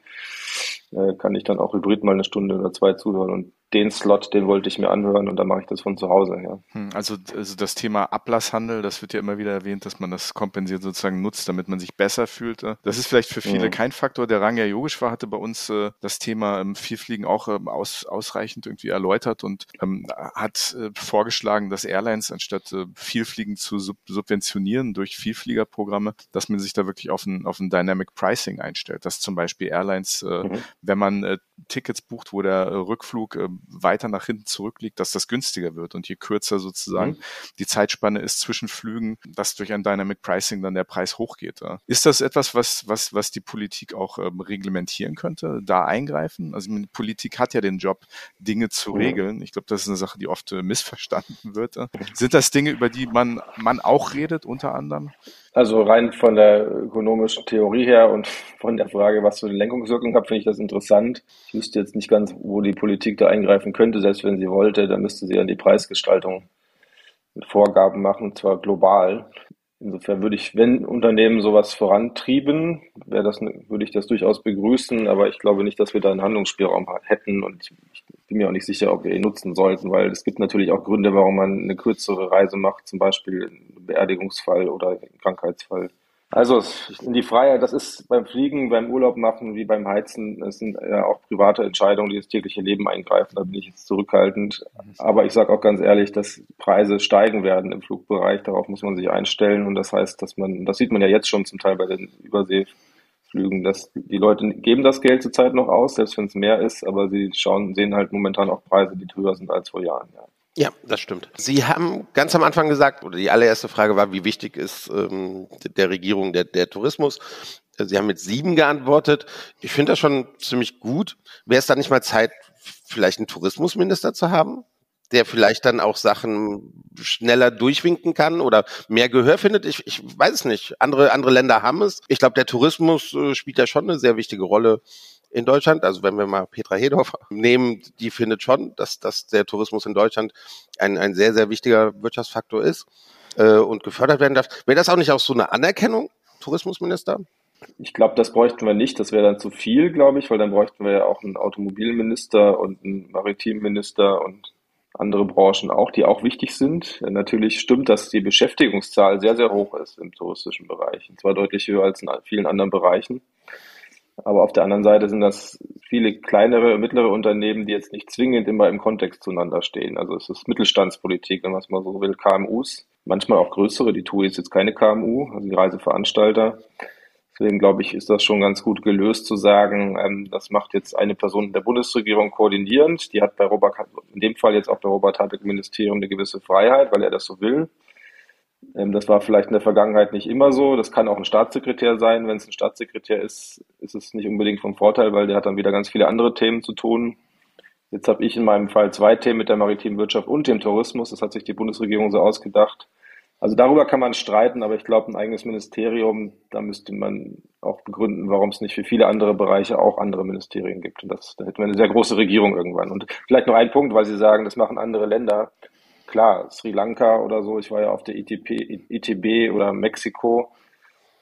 äh, kann ich dann auch hybrid mal eine Stunde oder zwei zuhören. Und den Slot, den wollte ich mir anhören und dann mache ich das von zu Hause. Ja. Hm, also, also das Thema Ablasshandel, das wird ja immer wieder erwähnt, dass man das kompensiert sozusagen nutzt, damit man sich besser fühlt. Das ist vielleicht für viele mhm. kein Faktor. Der Rang ja Yogisch war, hatte bei uns äh, das Thema ähm, Vielfliegen auch ähm, aus, ausreichend irgendwie erläutert und ähm, hat äh, vorgeschlagen, dass Airlines anstatt äh, Vielfliegen zu sub subventionieren durch Vielfliegerprogramme, dass man sich da wirklich auf ein, auf ein Dynamic Pricing einstellt. Dass zum Beispiel Airlines, äh, mhm. wenn man äh, Tickets bucht, wo der äh, Rückflug äh, weiter nach hinten zurückliegt, dass das günstiger wird. Und je kürzer sozusagen mhm. die Zeitspanne ist zwischen Flügen, dass durch ein Dynamic Pricing dann der Preis hochgeht. Ja. Ist das etwas, was, was, was die Politik auch ähm, reglementieren könnte, da eingreifen? Also die Politik hat ja den Job, Dinge zu mhm. regeln. Ich glaube, das ist eine Sache, die oft äh, missverstanden wird. Ja. Sind das Dinge, über die man, man auch redet, unter anderem? Also rein von der ökonomischen Theorie her und von der Frage, was für eine Lenkungswirkung hat, finde ich das interessant. Ich wüsste jetzt nicht ganz, wo die Politik da eingreifen könnte. Selbst wenn sie wollte, dann müsste sie an die Preisgestaltung mit Vorgaben machen, zwar global. Insofern würde ich, wenn Unternehmen sowas vorantrieben, wäre das, würde ich das durchaus begrüßen, aber ich glaube nicht, dass wir da einen Handlungsspielraum hätten und ich bin mir auch nicht sicher, ob wir ihn nutzen sollten, weil es gibt natürlich auch Gründe, warum man eine kürzere Reise macht, zum Beispiel Beerdigungsfall oder Krankheitsfall. Also die Freiheit, das ist beim Fliegen, beim Urlaub machen wie beim Heizen, das sind ja auch private Entscheidungen, die ins tägliche Leben eingreifen. Da bin ich jetzt zurückhaltend. Aber ich sage auch ganz ehrlich, dass Preise steigen werden im Flugbereich. Darauf muss man sich einstellen. Und das heißt, dass man, das sieht man ja jetzt schon zum Teil bei den Überseeflügen, dass die Leute geben das Geld zurzeit noch aus, selbst wenn es mehr ist, aber sie schauen, sehen halt momentan auch Preise, die höher sind als vor Jahren. Ja. Ja, das stimmt. Sie haben ganz am Anfang gesagt, oder die allererste Frage war, wie wichtig ist ähm, der Regierung der, der Tourismus? Sie haben mit sieben geantwortet. Ich finde das schon ziemlich gut. Wäre es da nicht mal Zeit, vielleicht einen Tourismusminister zu haben? der vielleicht dann auch Sachen schneller durchwinken kann oder mehr Gehör findet. Ich, ich weiß es nicht. Andere, andere Länder haben es. Ich glaube, der Tourismus äh, spielt ja schon eine sehr wichtige Rolle in Deutschland. Also wenn wir mal Petra Hedorf nehmen, die findet schon, dass, dass der Tourismus in Deutschland ein, ein sehr, sehr wichtiger Wirtschaftsfaktor ist äh, und gefördert werden darf. Wäre das auch nicht auch so eine Anerkennung, Tourismusminister? Ich glaube, das bräuchten wir nicht. Das wäre dann zu viel, glaube ich, weil dann bräuchten wir ja auch einen Automobilminister und einen Maritimminister und andere Branchen auch, die auch wichtig sind. Natürlich stimmt, dass die Beschäftigungszahl sehr, sehr hoch ist im touristischen Bereich. Und zwar deutlich höher als in vielen anderen Bereichen. Aber auf der anderen Seite sind das viele kleinere, mittlere Unternehmen, die jetzt nicht zwingend immer im Kontext zueinander stehen. Also es ist Mittelstandspolitik, wenn man es mal so will, KMUs, manchmal auch größere. Die TUI ist jetzt keine KMU, also die Reiseveranstalter. Deswegen glaube ich, ist das schon ganz gut gelöst zu sagen, ähm, das macht jetzt eine Person der Bundesregierung koordinierend. Die hat bei Robert, in dem Fall jetzt auch bei Robert Habeck Ministerium eine gewisse Freiheit, weil er das so will. Ähm, das war vielleicht in der Vergangenheit nicht immer so. Das kann auch ein Staatssekretär sein. Wenn es ein Staatssekretär ist, ist es nicht unbedingt vom Vorteil, weil der hat dann wieder ganz viele andere Themen zu tun. Jetzt habe ich in meinem Fall zwei Themen mit der maritimen Wirtschaft und dem Tourismus. Das hat sich die Bundesregierung so ausgedacht. Also darüber kann man streiten, aber ich glaube, ein eigenes Ministerium, da müsste man auch begründen, warum es nicht für viele andere Bereiche auch andere Ministerien gibt. Und das, da hätten wir eine sehr große Regierung irgendwann. Und vielleicht noch ein Punkt, weil Sie sagen, das machen andere Länder klar, Sri Lanka oder so, ich war ja auf der ITP, ITB oder Mexiko,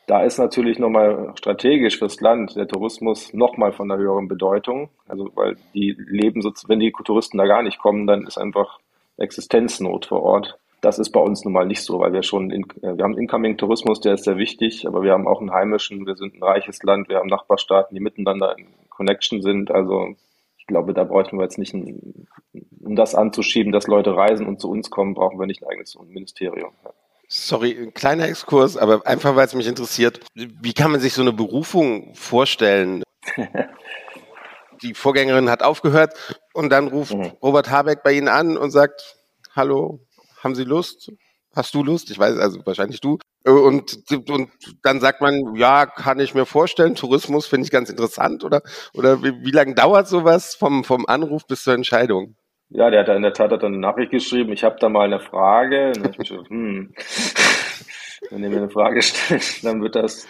da ist natürlich nochmal strategisch fürs Land der Tourismus nochmal von einer höheren Bedeutung. Also weil die leben so, wenn die Touristen da gar nicht kommen, dann ist einfach Existenznot vor Ort. Das ist bei uns nun mal nicht so, weil wir schon, in, äh, wir haben Incoming-Tourismus, der ist sehr wichtig, aber wir haben auch einen heimischen, wir sind ein reiches Land, wir haben Nachbarstaaten, die miteinander in Connection sind. Also glaube, da bräuchten wir jetzt nicht, ein, um das anzuschieben, dass Leute reisen und zu uns kommen, brauchen wir nicht ein eigenes Ministerium. Sorry, ein kleiner Exkurs, aber einfach weil es mich interessiert. Wie kann man sich so eine Berufung vorstellen? Die Vorgängerin hat aufgehört und dann ruft mhm. Robert Habeck bei Ihnen an und sagt, hallo, haben Sie Lust? Hast du Lust? Ich weiß, also wahrscheinlich du. Und, und dann sagt man, ja, kann ich mir vorstellen, Tourismus finde ich ganz interessant oder, oder wie, wie lange dauert sowas vom, vom Anruf bis zur Entscheidung? Ja, der hat in der Tat hat eine Nachricht geschrieben, ich habe da mal eine Frage. Und dann ich mir hm, wenn ihr mir eine Frage stellt, dann wird das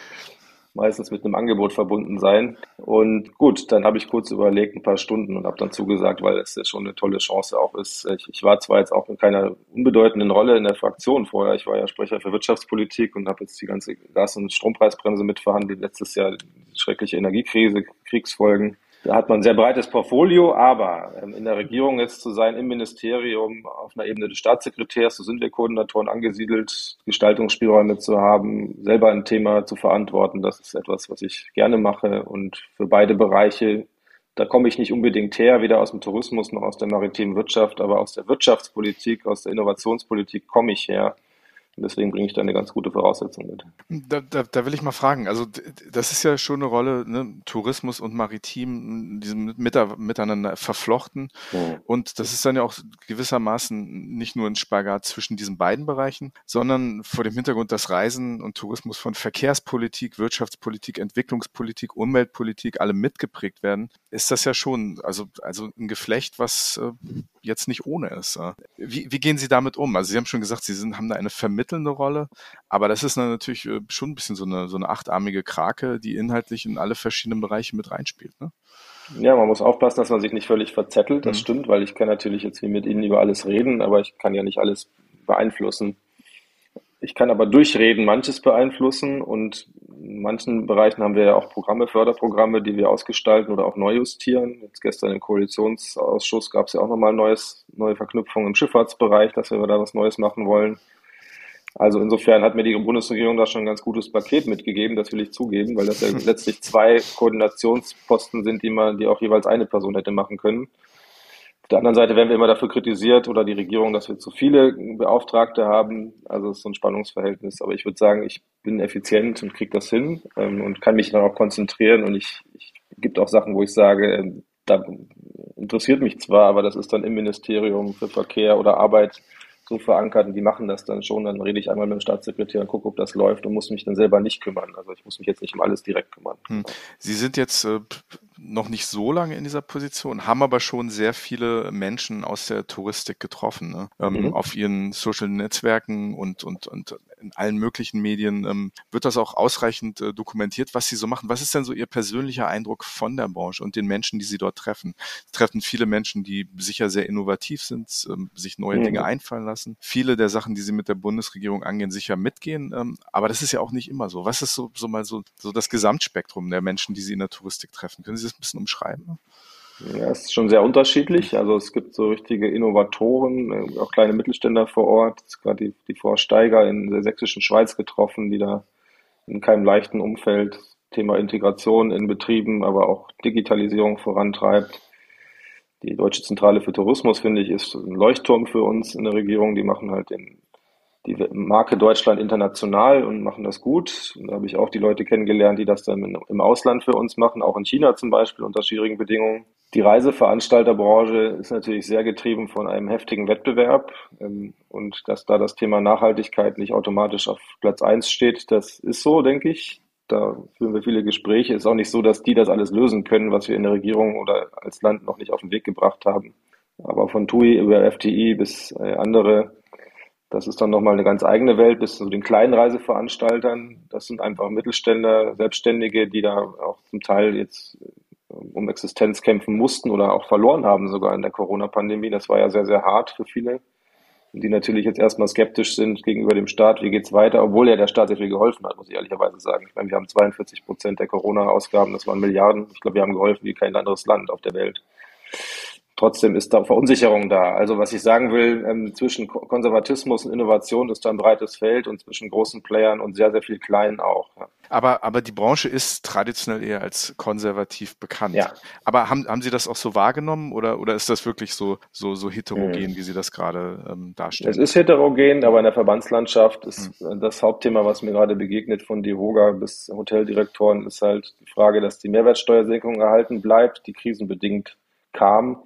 meistens mit einem Angebot verbunden sein. Und gut, dann habe ich kurz überlegt, ein paar Stunden und habe dann zugesagt, weil es ja schon eine tolle Chance auch ist. Ich, ich, war zwar jetzt auch in keiner unbedeutenden Rolle in der Fraktion vorher. Ich war ja Sprecher für Wirtschaftspolitik und habe jetzt die ganze Gas- und Strompreisbremse mitverhandelt. Letztes Jahr schreckliche Energiekrise, Kriegsfolgen. Da hat man ein sehr breites Portfolio, aber ähm, in der Regierung jetzt zu sein, im Ministerium, auf einer Ebene des Staatssekretärs, so sind wir Koordinatoren angesiedelt, Gestaltungsspielräume zu haben, selber ein Thema zu verantworten, das ist etwas, was ich gerne mache und für beide Bereiche, da komme ich nicht unbedingt her, weder aus dem Tourismus noch aus der maritimen Wirtschaft, aber aus der Wirtschaftspolitik, aus der Innovationspolitik komme ich her. Und deswegen bringe ich da eine ganz gute Voraussetzung mit. Da, da, da will ich mal fragen, also das ist ja schon eine Rolle, ne? Tourismus und Maritim, die sind miteinander verflochten. Mhm. Und das ist dann ja auch gewissermaßen nicht nur ein Spagat zwischen diesen beiden Bereichen, sondern vor dem Hintergrund, dass Reisen und Tourismus von Verkehrspolitik, Wirtschaftspolitik, Entwicklungspolitik, Umweltpolitik alle mitgeprägt werden, ist das ja schon, also, also ein Geflecht, was äh, jetzt nicht ohne ist. Wie, wie gehen Sie damit um? Also Sie haben schon gesagt, Sie sind, haben da eine vermittelnde Rolle, aber das ist natürlich äh, schon ein bisschen so eine, so eine achtarmige Krake, die inhaltlich in alle verschiedenen Bereiche mit reinspielt. Ne? Ja, man muss aufpassen, dass man sich nicht völlig verzettelt. Das mhm. stimmt, weil ich kann natürlich jetzt wie mit Ihnen über alles reden, aber ich kann ja nicht alles beeinflussen. Ich kann aber durchreden manches beeinflussen und in manchen Bereichen haben wir ja auch Programme, Förderprogramme, die wir ausgestalten oder auch neu justieren. Jetzt gestern im Koalitionsausschuss gab es ja auch nochmal neues, neue Verknüpfungen im Schifffahrtsbereich, dass wir da was Neues machen wollen. Also insofern hat mir die Bundesregierung da schon ein ganz gutes Paket mitgegeben, das will ich zugeben, weil das ja letztlich zwei Koordinationsposten sind, die man, die auch jeweils eine Person hätte machen können. Auf der anderen Seite werden wir immer dafür kritisiert oder die Regierung, dass wir zu viele Beauftragte haben. Also es ist so ein Spannungsverhältnis. Aber ich würde sagen, ich bin effizient und kriege das hin ähm, und kann mich dann auch konzentrieren. Und ich, ich gibt auch Sachen, wo ich sage, äh, da interessiert mich zwar, aber das ist dann im Ministerium für Verkehr oder Arbeit so verankert und die machen das dann schon. Dann rede ich einmal mit dem Staatssekretär und gucke, ob das läuft und muss mich dann selber nicht kümmern. Also ich muss mich jetzt nicht um alles direkt kümmern. Hm. Sie sind jetzt äh, noch nicht so lange in dieser Position, haben aber schon sehr viele Menschen aus der Touristik getroffen, ne? ähm, mhm. auf ihren Social Netzwerken und, und, und in allen möglichen Medien. Ähm, wird das auch ausreichend äh, dokumentiert, was sie so machen? Was ist denn so Ihr persönlicher Eindruck von der Branche und den Menschen, die Sie dort treffen? Sie treffen viele Menschen, die sicher sehr innovativ sind, ähm, sich neue mhm. Dinge einfallen lassen. Viele der Sachen, die Sie mit der Bundesregierung angehen, sicher mitgehen. Ähm, aber das ist ja auch nicht immer so. Was ist so, so mal so, so das Gesamtspektrum der Menschen, die Sie in der Touristik treffen? Können Sie das ein bisschen umschreiben? Ja, es ist schon sehr unterschiedlich. Also es gibt so richtige Innovatoren, äh, auch kleine Mittelständler vor Ort. Gerade die, die Frau Steiger in der sächsischen Schweiz getroffen, die da in keinem leichten Umfeld Thema Integration in Betrieben, aber auch Digitalisierung vorantreibt. Die Deutsche Zentrale für Tourismus, finde ich, ist ein Leuchtturm für uns in der Regierung. Die machen halt den die Marke Deutschland international und machen das gut. Da habe ich auch die Leute kennengelernt, die das dann im Ausland für uns machen, auch in China zum Beispiel unter schwierigen Bedingungen. Die Reiseveranstalterbranche ist natürlich sehr getrieben von einem heftigen Wettbewerb ähm, und dass da das Thema Nachhaltigkeit nicht automatisch auf Platz eins steht, das ist so, denke ich. Da führen wir viele Gespräche. Ist auch nicht so, dass die das alles lösen können, was wir in der Regierung oder als Land noch nicht auf den Weg gebracht haben. Aber von TUI über FTI bis äh, andere das ist dann nochmal eine ganz eigene Welt bis zu den kleinen Reiseveranstaltern. Das sind einfach Mittelständler, Selbstständige, die da auch zum Teil jetzt äh, um Existenz kämpfen mussten oder auch verloren haben sogar in der Corona-Pandemie. Das war ja sehr, sehr hart für viele. Die natürlich jetzt erstmal skeptisch sind gegenüber dem Staat, wie geht's weiter, obwohl ja der Staat sehr viel geholfen hat, muss ich ehrlicherweise sagen. Ich meine, wir haben 42 Prozent der Corona-Ausgaben, das waren Milliarden. Ich glaube, wir haben geholfen wie kein anderes Land auf der Welt trotzdem ist da Verunsicherung da. Also was ich sagen will, ähm, zwischen Konservatismus und Innovation ist da ein breites Feld und zwischen großen Playern und sehr, sehr viel kleinen auch. Ja. Aber, aber die Branche ist traditionell eher als konservativ bekannt. Ja. Aber haben, haben Sie das auch so wahrgenommen oder, oder ist das wirklich so, so, so heterogen, mhm. wie Sie das gerade ähm, darstellen? Es ist heterogen, aber in der Verbandslandschaft ist mhm. das Hauptthema, was mir gerade begegnet, von Divoga bis Hoteldirektoren, ist halt die Frage, dass die Mehrwertsteuersenkung erhalten bleibt, die krisenbedingt kam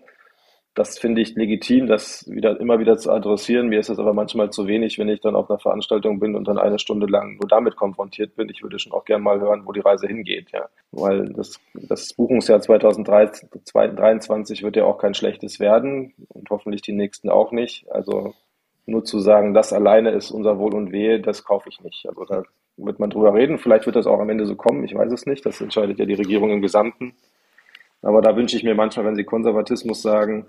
das finde ich legitim, das wieder immer wieder zu adressieren. Mir ist es aber manchmal zu wenig, wenn ich dann auf einer Veranstaltung bin und dann eine Stunde lang nur damit konfrontiert bin. Ich würde schon auch gerne mal hören, wo die Reise hingeht, ja. Weil das, das Buchungsjahr 2023 wird ja auch kein schlechtes werden und hoffentlich die nächsten auch nicht. Also nur zu sagen, das alleine ist unser Wohl und Wehe, das kaufe ich nicht. Also da wird man drüber reden. Vielleicht wird das auch am Ende so kommen. Ich weiß es nicht. Das entscheidet ja die Regierung im Gesamten. Aber da wünsche ich mir manchmal, wenn Sie Konservatismus sagen,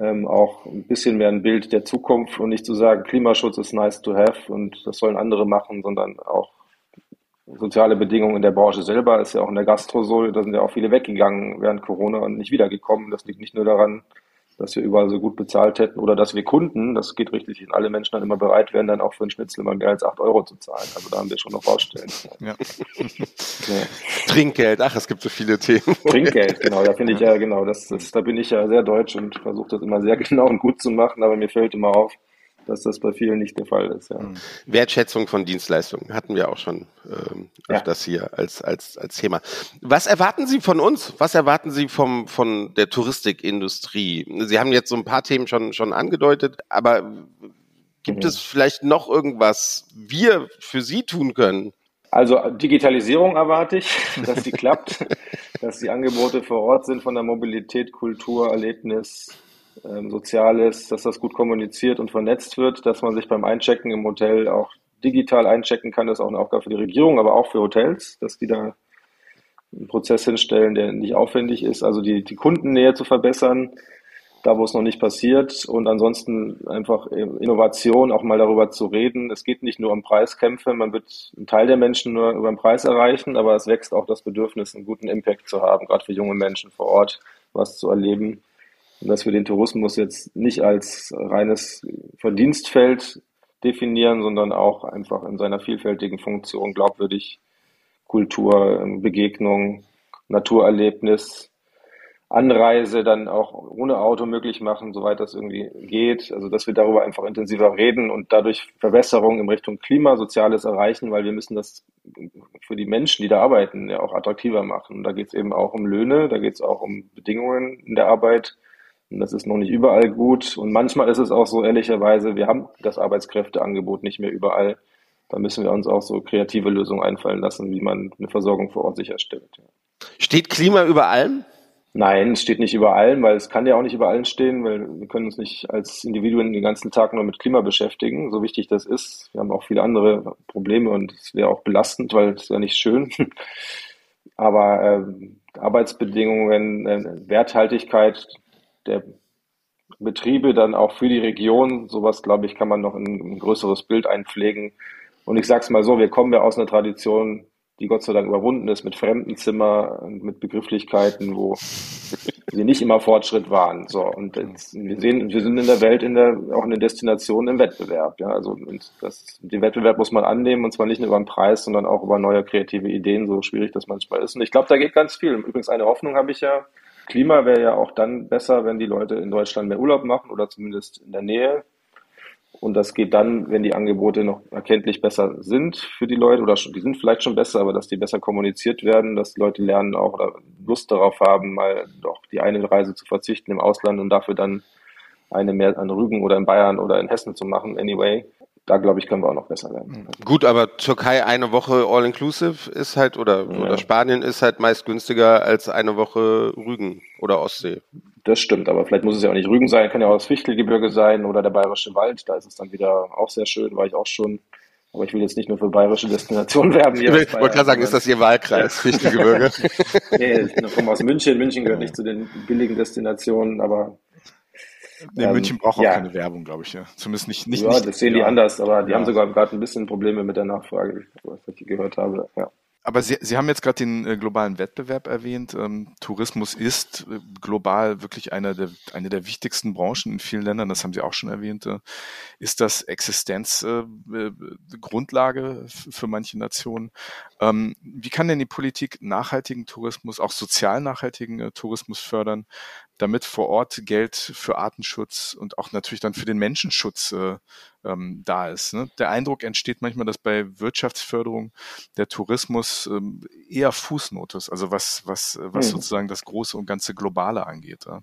ähm, auch ein bisschen mehr ein Bild der Zukunft und nicht zu sagen, Klimaschutz ist nice to have und das sollen andere machen, sondern auch soziale Bedingungen in der Branche selber ist ja auch in der Gastro so, da sind ja auch viele weggegangen während Corona und nicht wiedergekommen. Das liegt nicht nur daran, dass wir überall so gut bezahlt hätten oder dass wir Kunden, das geht richtig, alle Menschen dann immer bereit wären, dann auch für einen Schnitzel mal mehr als acht Euro zu zahlen. Also da haben wir schon noch Baustellen. Ja. ja. Trinkgeld, ach, es gibt so viele Themen. Trinkgeld, genau, da finde ich ja, genau, das, das, da bin ich ja sehr deutsch und versuche das immer sehr genau und gut zu machen, aber mir fällt immer auf, dass das bei vielen nicht der Fall ist. Ja. Wertschätzung von Dienstleistungen hatten wir auch schon ähm, öfters ja. hier als, als, als Thema. Was erwarten Sie von uns? Was erwarten Sie vom, von der Touristikindustrie? Sie haben jetzt so ein paar Themen schon, schon angedeutet, aber gibt mhm. es vielleicht noch irgendwas wir für Sie tun können? Also Digitalisierung erwarte ich, dass die klappt, dass die Angebote vor Ort sind von der Mobilität, Kultur, Erlebnis, ähm, Soziales, dass das gut kommuniziert und vernetzt wird, dass man sich beim Einchecken im Hotel auch digital einchecken kann, das ist auch eine Aufgabe für die Regierung, aber auch für Hotels, dass die da einen Prozess hinstellen, der nicht aufwendig ist, also die, die Kundennähe zu verbessern, da wo es noch nicht passiert und ansonsten einfach Innovation, auch mal darüber zu reden. Es geht nicht nur um Preiskämpfe, man wird einen Teil der Menschen nur über den Preis erreichen, aber es wächst auch das Bedürfnis, einen guten Impact zu haben, gerade für junge Menschen vor Ort was zu erleben. Und dass wir den Tourismus jetzt nicht als reines Verdienstfeld definieren, sondern auch einfach in seiner vielfältigen Funktion glaubwürdig Kultur, Begegnung, Naturerlebnis, Anreise dann auch ohne Auto möglich machen, soweit das irgendwie geht. Also dass wir darüber einfach intensiver reden und dadurch Verbesserungen in Richtung Klima, Soziales erreichen, weil wir müssen das für die Menschen, die da arbeiten, ja auch attraktiver machen. Und da geht es eben auch um Löhne, da geht es auch um Bedingungen in der Arbeit. Und das ist noch nicht überall gut. Und manchmal ist es auch so, ehrlicherweise, wir haben das Arbeitskräfteangebot nicht mehr überall. Da müssen wir uns auch so kreative Lösungen einfallen lassen, wie man eine Versorgung vor Ort sicherstellt. Steht Klima über allem? Nein, es steht nicht über allen, weil es kann ja auch nicht über allen stehen, weil wir können uns nicht als Individuen den ganzen Tag nur mit Klima beschäftigen, so wichtig das ist. Wir haben auch viele andere Probleme und es wäre auch belastend, weil es ja nicht schön. Aber äh, Arbeitsbedingungen, äh, Werthaltigkeit der Betriebe dann auch für die Region, sowas glaube ich, kann man noch in ein größeres Bild einpflegen. Und ich sage es mal so, wir kommen ja aus einer Tradition, die Gott sei Dank überwunden ist mit Fremdenzimmer mit Begrifflichkeiten, wo wir nicht immer Fortschritt waren. So und wir sehen, wir sind in der Welt in der auch in den Destinationen im Wettbewerb. Ja, also das, den Wettbewerb muss man annehmen und zwar nicht nur über den Preis, sondern auch über neue kreative Ideen, so schwierig das manchmal ist. Und ich glaube, da geht ganz viel. Übrigens eine Hoffnung habe ich ja. Klima wäre ja auch dann besser, wenn die Leute in Deutschland mehr Urlaub machen oder zumindest in der Nähe. Und das geht dann, wenn die Angebote noch erkenntlich besser sind für die Leute oder schon, die sind vielleicht schon besser, aber dass die besser kommuniziert werden, dass Leute lernen auch oder Lust darauf haben, mal doch die eine Reise zu verzichten im Ausland und dafür dann eine mehr an Rügen oder in Bayern oder in Hessen zu machen, anyway da glaube ich, können wir auch noch besser werden. Mhm. Gut, aber Türkei eine Woche All-Inclusive ist halt, oder, ja. oder Spanien ist halt meist günstiger als eine Woche Rügen oder Ostsee. Das stimmt, aber vielleicht muss es ja auch nicht Rügen sein, kann ja auch das Fichtelgebirge sein oder der Bayerische Wald, da ist es dann wieder auch sehr schön, war ich auch schon. Aber ich will jetzt nicht nur für bayerische Destinationen werben. ich wollte gerade sagen, ist das Ihr Wahlkreis. Fichtelgebirge? nee, ich komme aus München. München gehört nicht zu den billigen Destinationen, aber Nee, ähm, München braucht auch ja. keine Werbung, glaube ich. Ja. Zumindest nicht. nicht ja, nicht, das sehen ja. die anders, aber die haben sogar gerade ein bisschen Probleme mit der Nachfrage, was ich gehört habe. Ja. Aber Sie, Sie haben jetzt gerade den äh, globalen Wettbewerb erwähnt. Ähm, Tourismus ist äh, global wirklich eine der, eine der wichtigsten Branchen in vielen Ländern, das haben Sie auch schon erwähnt. Äh, ist das Existenzgrundlage für manche Nationen? Ähm, wie kann denn die Politik nachhaltigen Tourismus, auch sozial nachhaltigen Tourismus fördern, damit vor Ort Geld für Artenschutz und auch natürlich dann für den Menschenschutz ähm, da ist. Ne? Der Eindruck entsteht manchmal, dass bei Wirtschaftsförderung der Tourismus ähm, eher Fußnote ist, also was, was, was hm. sozusagen das große und ganze Globale angeht. Ja?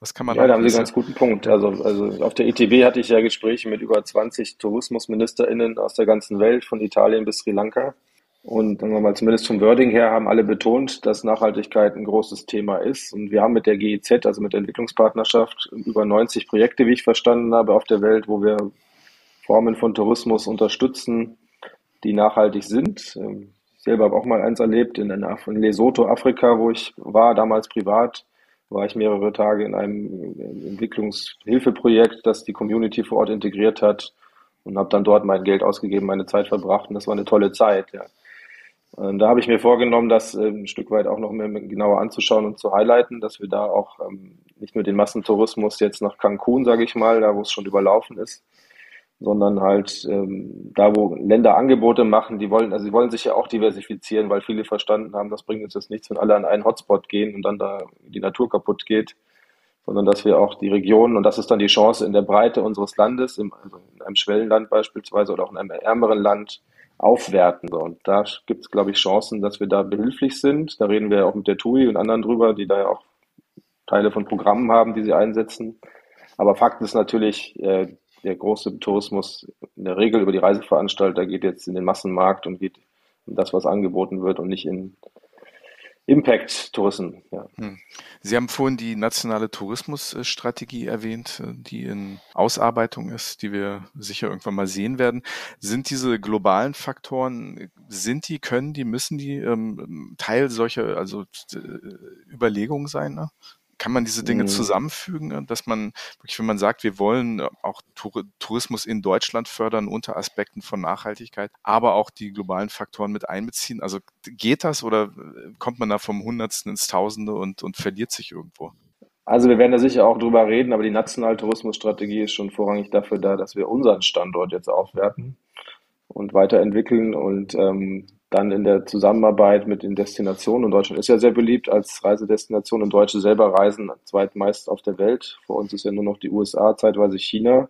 Was kann man Ja, da haben Sie einen ganz guten Punkt. Also, also auf der ITB hatte ich ja Gespräche mit über 20 TourismusministerInnen aus der ganzen Welt, von Italien bis Sri Lanka. Und sagen wir mal, zumindest vom Wording her haben alle betont, dass Nachhaltigkeit ein großes Thema ist. Und wir haben mit der GIZ, also mit der Entwicklungspartnerschaft, über 90 Projekte, wie ich verstanden habe, auf der Welt, wo wir Formen von Tourismus unterstützen, die nachhaltig sind. Ähm, ich selber habe auch mal eins erlebt in, in Lesotho, Afrika, wo ich war, damals privat, war ich mehrere Tage in einem Entwicklungshilfeprojekt, das die Community vor Ort integriert hat und habe dann dort mein Geld ausgegeben, meine Zeit verbracht und das war eine tolle Zeit. Ja. Ähm, da habe ich mir vorgenommen, das äh, ein Stück weit auch noch mehr genauer anzuschauen und zu highlighten, dass wir da auch ähm, nicht nur den Massentourismus jetzt nach Cancun, sage ich mal, da wo es schon überlaufen ist, sondern halt ähm, da, wo Länder Angebote machen, die wollen, also sie wollen sich ja auch diversifizieren, weil viele verstanden haben, das bringt uns jetzt nichts, wenn alle an einen Hotspot gehen und dann da die Natur kaputt geht, sondern dass wir auch die Regionen, und das ist dann die Chance in der Breite unseres Landes, im, also in einem Schwellenland beispielsweise oder auch in einem ärmeren Land, aufwerten. Und da gibt es, glaube ich, Chancen, dass wir da behilflich sind. Da reden wir auch mit der TUI und anderen drüber, die da ja auch Teile von Programmen haben, die sie einsetzen. Aber Fakt ist natürlich, äh, der große Tourismus in der Regel über die Reiseveranstalter geht jetzt in den Massenmarkt und geht in das, was angeboten wird und nicht in Impact-Tourismus. Ja. Hm. Sie haben vorhin die nationale Tourismusstrategie erwähnt, äh, die in Ausarbeitung ist, die wir sicher irgendwann mal sehen werden. Sind diese globalen Faktoren, sind die, können die, müssen die ähm, Teil solcher also äh, Überlegungen sein? Ne? Kann man diese Dinge mhm. zusammenfügen, äh, dass man wirklich, wenn man sagt, wir wollen äh, auch Tourismus in Deutschland fördern unter Aspekten von Nachhaltigkeit, aber auch die globalen Faktoren mit einbeziehen? Also geht das oder äh, kommt man da vom Hundertsten ins Tausende und, und verliert sich irgendwo? Also wir werden da sicher auch drüber reden, aber die nationale Tourismusstrategie ist schon vorrangig dafür da, dass wir unseren Standort jetzt aufwerten und weiterentwickeln und ähm, dann in der Zusammenarbeit mit den Destinationen, und Deutschland ist ja sehr beliebt als Reisedestination und Deutsche selber reisen zweitmeist auf der Welt. Vor uns ist ja nur noch die USA, zeitweise China.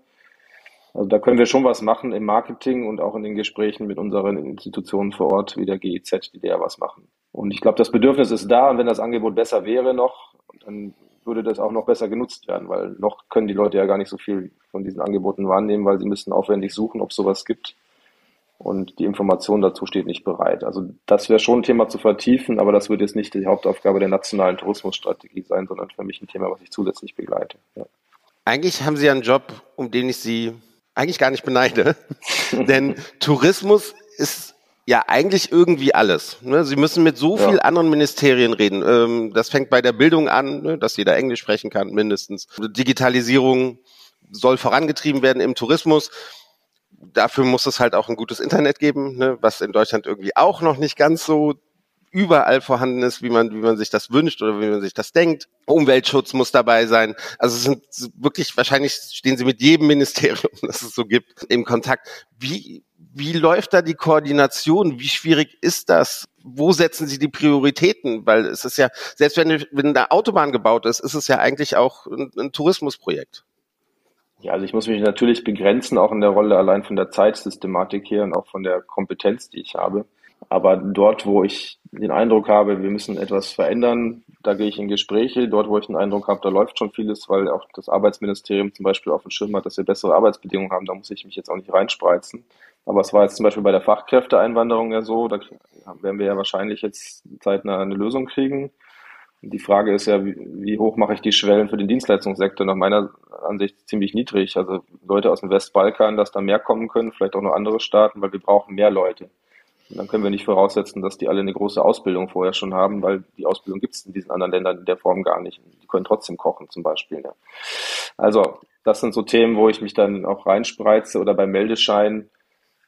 Also da können wir schon was machen im Marketing und auch in den Gesprächen mit unseren Institutionen vor Ort, wie der GIZ, die da was machen. Und ich glaube, das Bedürfnis ist da und wenn das Angebot besser wäre noch, dann würde das auch noch besser genutzt werden, weil noch können die Leute ja gar nicht so viel von diesen Angeboten wahrnehmen, weil sie müssen aufwendig suchen, ob es sowas gibt und die Information dazu steht nicht bereit. Also das wäre schon ein Thema zu vertiefen, aber das wird jetzt nicht die Hauptaufgabe der nationalen Tourismusstrategie sein, sondern für mich ein Thema, was ich zusätzlich begleite. Ja. Eigentlich haben Sie einen Job, um den ich Sie eigentlich gar nicht beneide, denn Tourismus ist ja eigentlich irgendwie alles. Ne? Sie müssen mit so ja. viel anderen Ministerien reden. Ähm, das fängt bei der Bildung an, ne? dass jeder Englisch sprechen kann, mindestens. Digitalisierung soll vorangetrieben werden im Tourismus dafür muss es halt auch ein gutes Internet geben, ne, was in Deutschland irgendwie auch noch nicht ganz so überall vorhanden ist, wie man, wie man sich das wünscht oder wie man sich das denkt. Umweltschutz muss dabei sein. Also es sind wirklich, wahrscheinlich stehen Sie mit jedem Ministerium, das es so gibt, im Kontakt. Wie, wie läuft da die Koordination? Wie schwierig ist das? Wo setzen Sie die Prioritäten? Weil es ist ja, selbst wenn, wenn eine Autobahn gebaut ist, ist es ja eigentlich auch ein, ein Tourismusprojekt. Ja, also ich muss mich natürlich begrenzen, auch in der Rolle allein von der Zeitsystematik her und auch von der Kompetenz, die ich habe. Aber dort, wo ich den Eindruck habe, wir müssen etwas verändern, da gehe ich in Gespräche. Dort, wo ich den Eindruck habe, da läuft schon vieles, weil auch das Arbeitsministerium zum Beispiel auf dem Schirm hat, dass wir bessere Arbeitsbedingungen haben, da muss ich mich jetzt auch nicht reinspreizen. Aber es war jetzt zum Beispiel bei der Fachkräfteeinwanderung ja so, da werden wir ja wahrscheinlich jetzt zeitnah eine Lösung kriegen. Die Frage ist ja, wie, hoch mache ich die Schwellen für den Dienstleistungssektor? Nach meiner Ansicht ziemlich niedrig. Also Leute aus dem Westbalkan, dass da mehr kommen können, vielleicht auch noch andere Staaten, weil wir brauchen mehr Leute. Und dann können wir nicht voraussetzen, dass die alle eine große Ausbildung vorher schon haben, weil die Ausbildung gibt es in diesen anderen Ländern in der Form gar nicht. Die können trotzdem kochen zum Beispiel. Ja. Also das sind so Themen, wo ich mich dann auch reinspreize oder beim Meldeschein,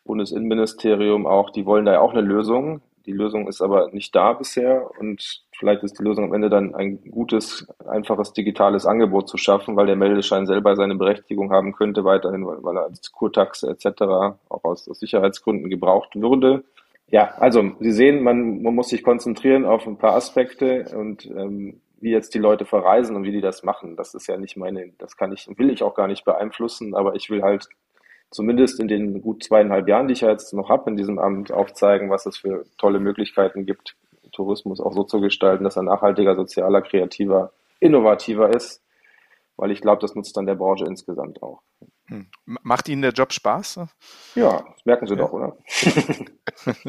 Bundesinnenministerium auch, die wollen da ja auch eine Lösung. Die Lösung ist aber nicht da bisher und vielleicht ist die Lösung am Ende dann ein gutes, einfaches digitales Angebot zu schaffen, weil der Meldeschein selber seine Berechtigung haben könnte weiterhin, weil, er als Kurtaxe etc. auch aus, aus Sicherheitsgründen gebraucht würde. Ja, also Sie sehen, man, man muss sich konzentrieren auf ein paar Aspekte und ähm, wie jetzt die Leute verreisen und wie die das machen. Das ist ja nicht meine, das kann ich, will ich auch gar nicht beeinflussen, aber ich will halt zumindest in den gut zweieinhalb Jahren, die ich jetzt noch habe in diesem Amt, aufzeigen, was es für tolle Möglichkeiten gibt, Tourismus auch so zu gestalten, dass er nachhaltiger, sozialer, kreativer, innovativer ist, weil ich glaube, das nutzt dann der Branche insgesamt auch. Hm. Macht Ihnen der Job Spaß? Ja, das merken Sie ja. doch, oder?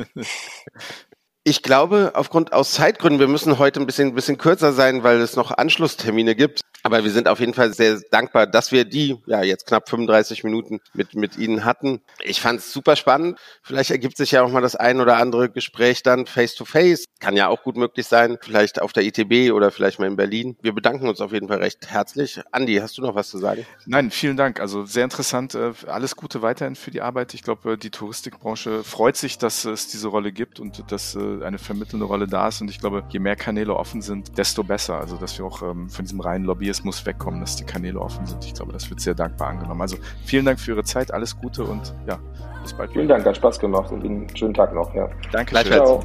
Ich glaube, aufgrund aus Zeitgründen, wir müssen heute ein bisschen, ein bisschen kürzer sein, weil es noch Anschlusstermine gibt. Aber wir sind auf jeden Fall sehr dankbar, dass wir die, ja, jetzt knapp 35 Minuten mit, mit Ihnen hatten. Ich fand es super spannend. Vielleicht ergibt sich ja auch mal das ein oder andere Gespräch dann face to face. Kann ja auch gut möglich sein. Vielleicht auf der ITB oder vielleicht mal in Berlin. Wir bedanken uns auf jeden Fall recht herzlich. Andi, hast du noch was zu sagen? Nein, vielen Dank. Also sehr interessant. Äh, alles Gute weiterhin für die Arbeit. Ich glaube, die Touristikbranche freut sich, dass es diese Rolle gibt und dass äh, eine vermittelnde Rolle da ist. Und ich glaube, je mehr Kanäle offen sind, desto besser. Also, dass wir auch ähm, von diesem reinen Lobby Lobbyismus wegkommen, dass die Kanäle offen sind. Ich glaube, das wird sehr dankbar angenommen. Also vielen Dank für Ihre Zeit, alles Gute und ja, bis bald. Vielen Dank, hat Spaß gemacht und Ihnen einen schönen Tag noch. Ja. Danke. Ciao.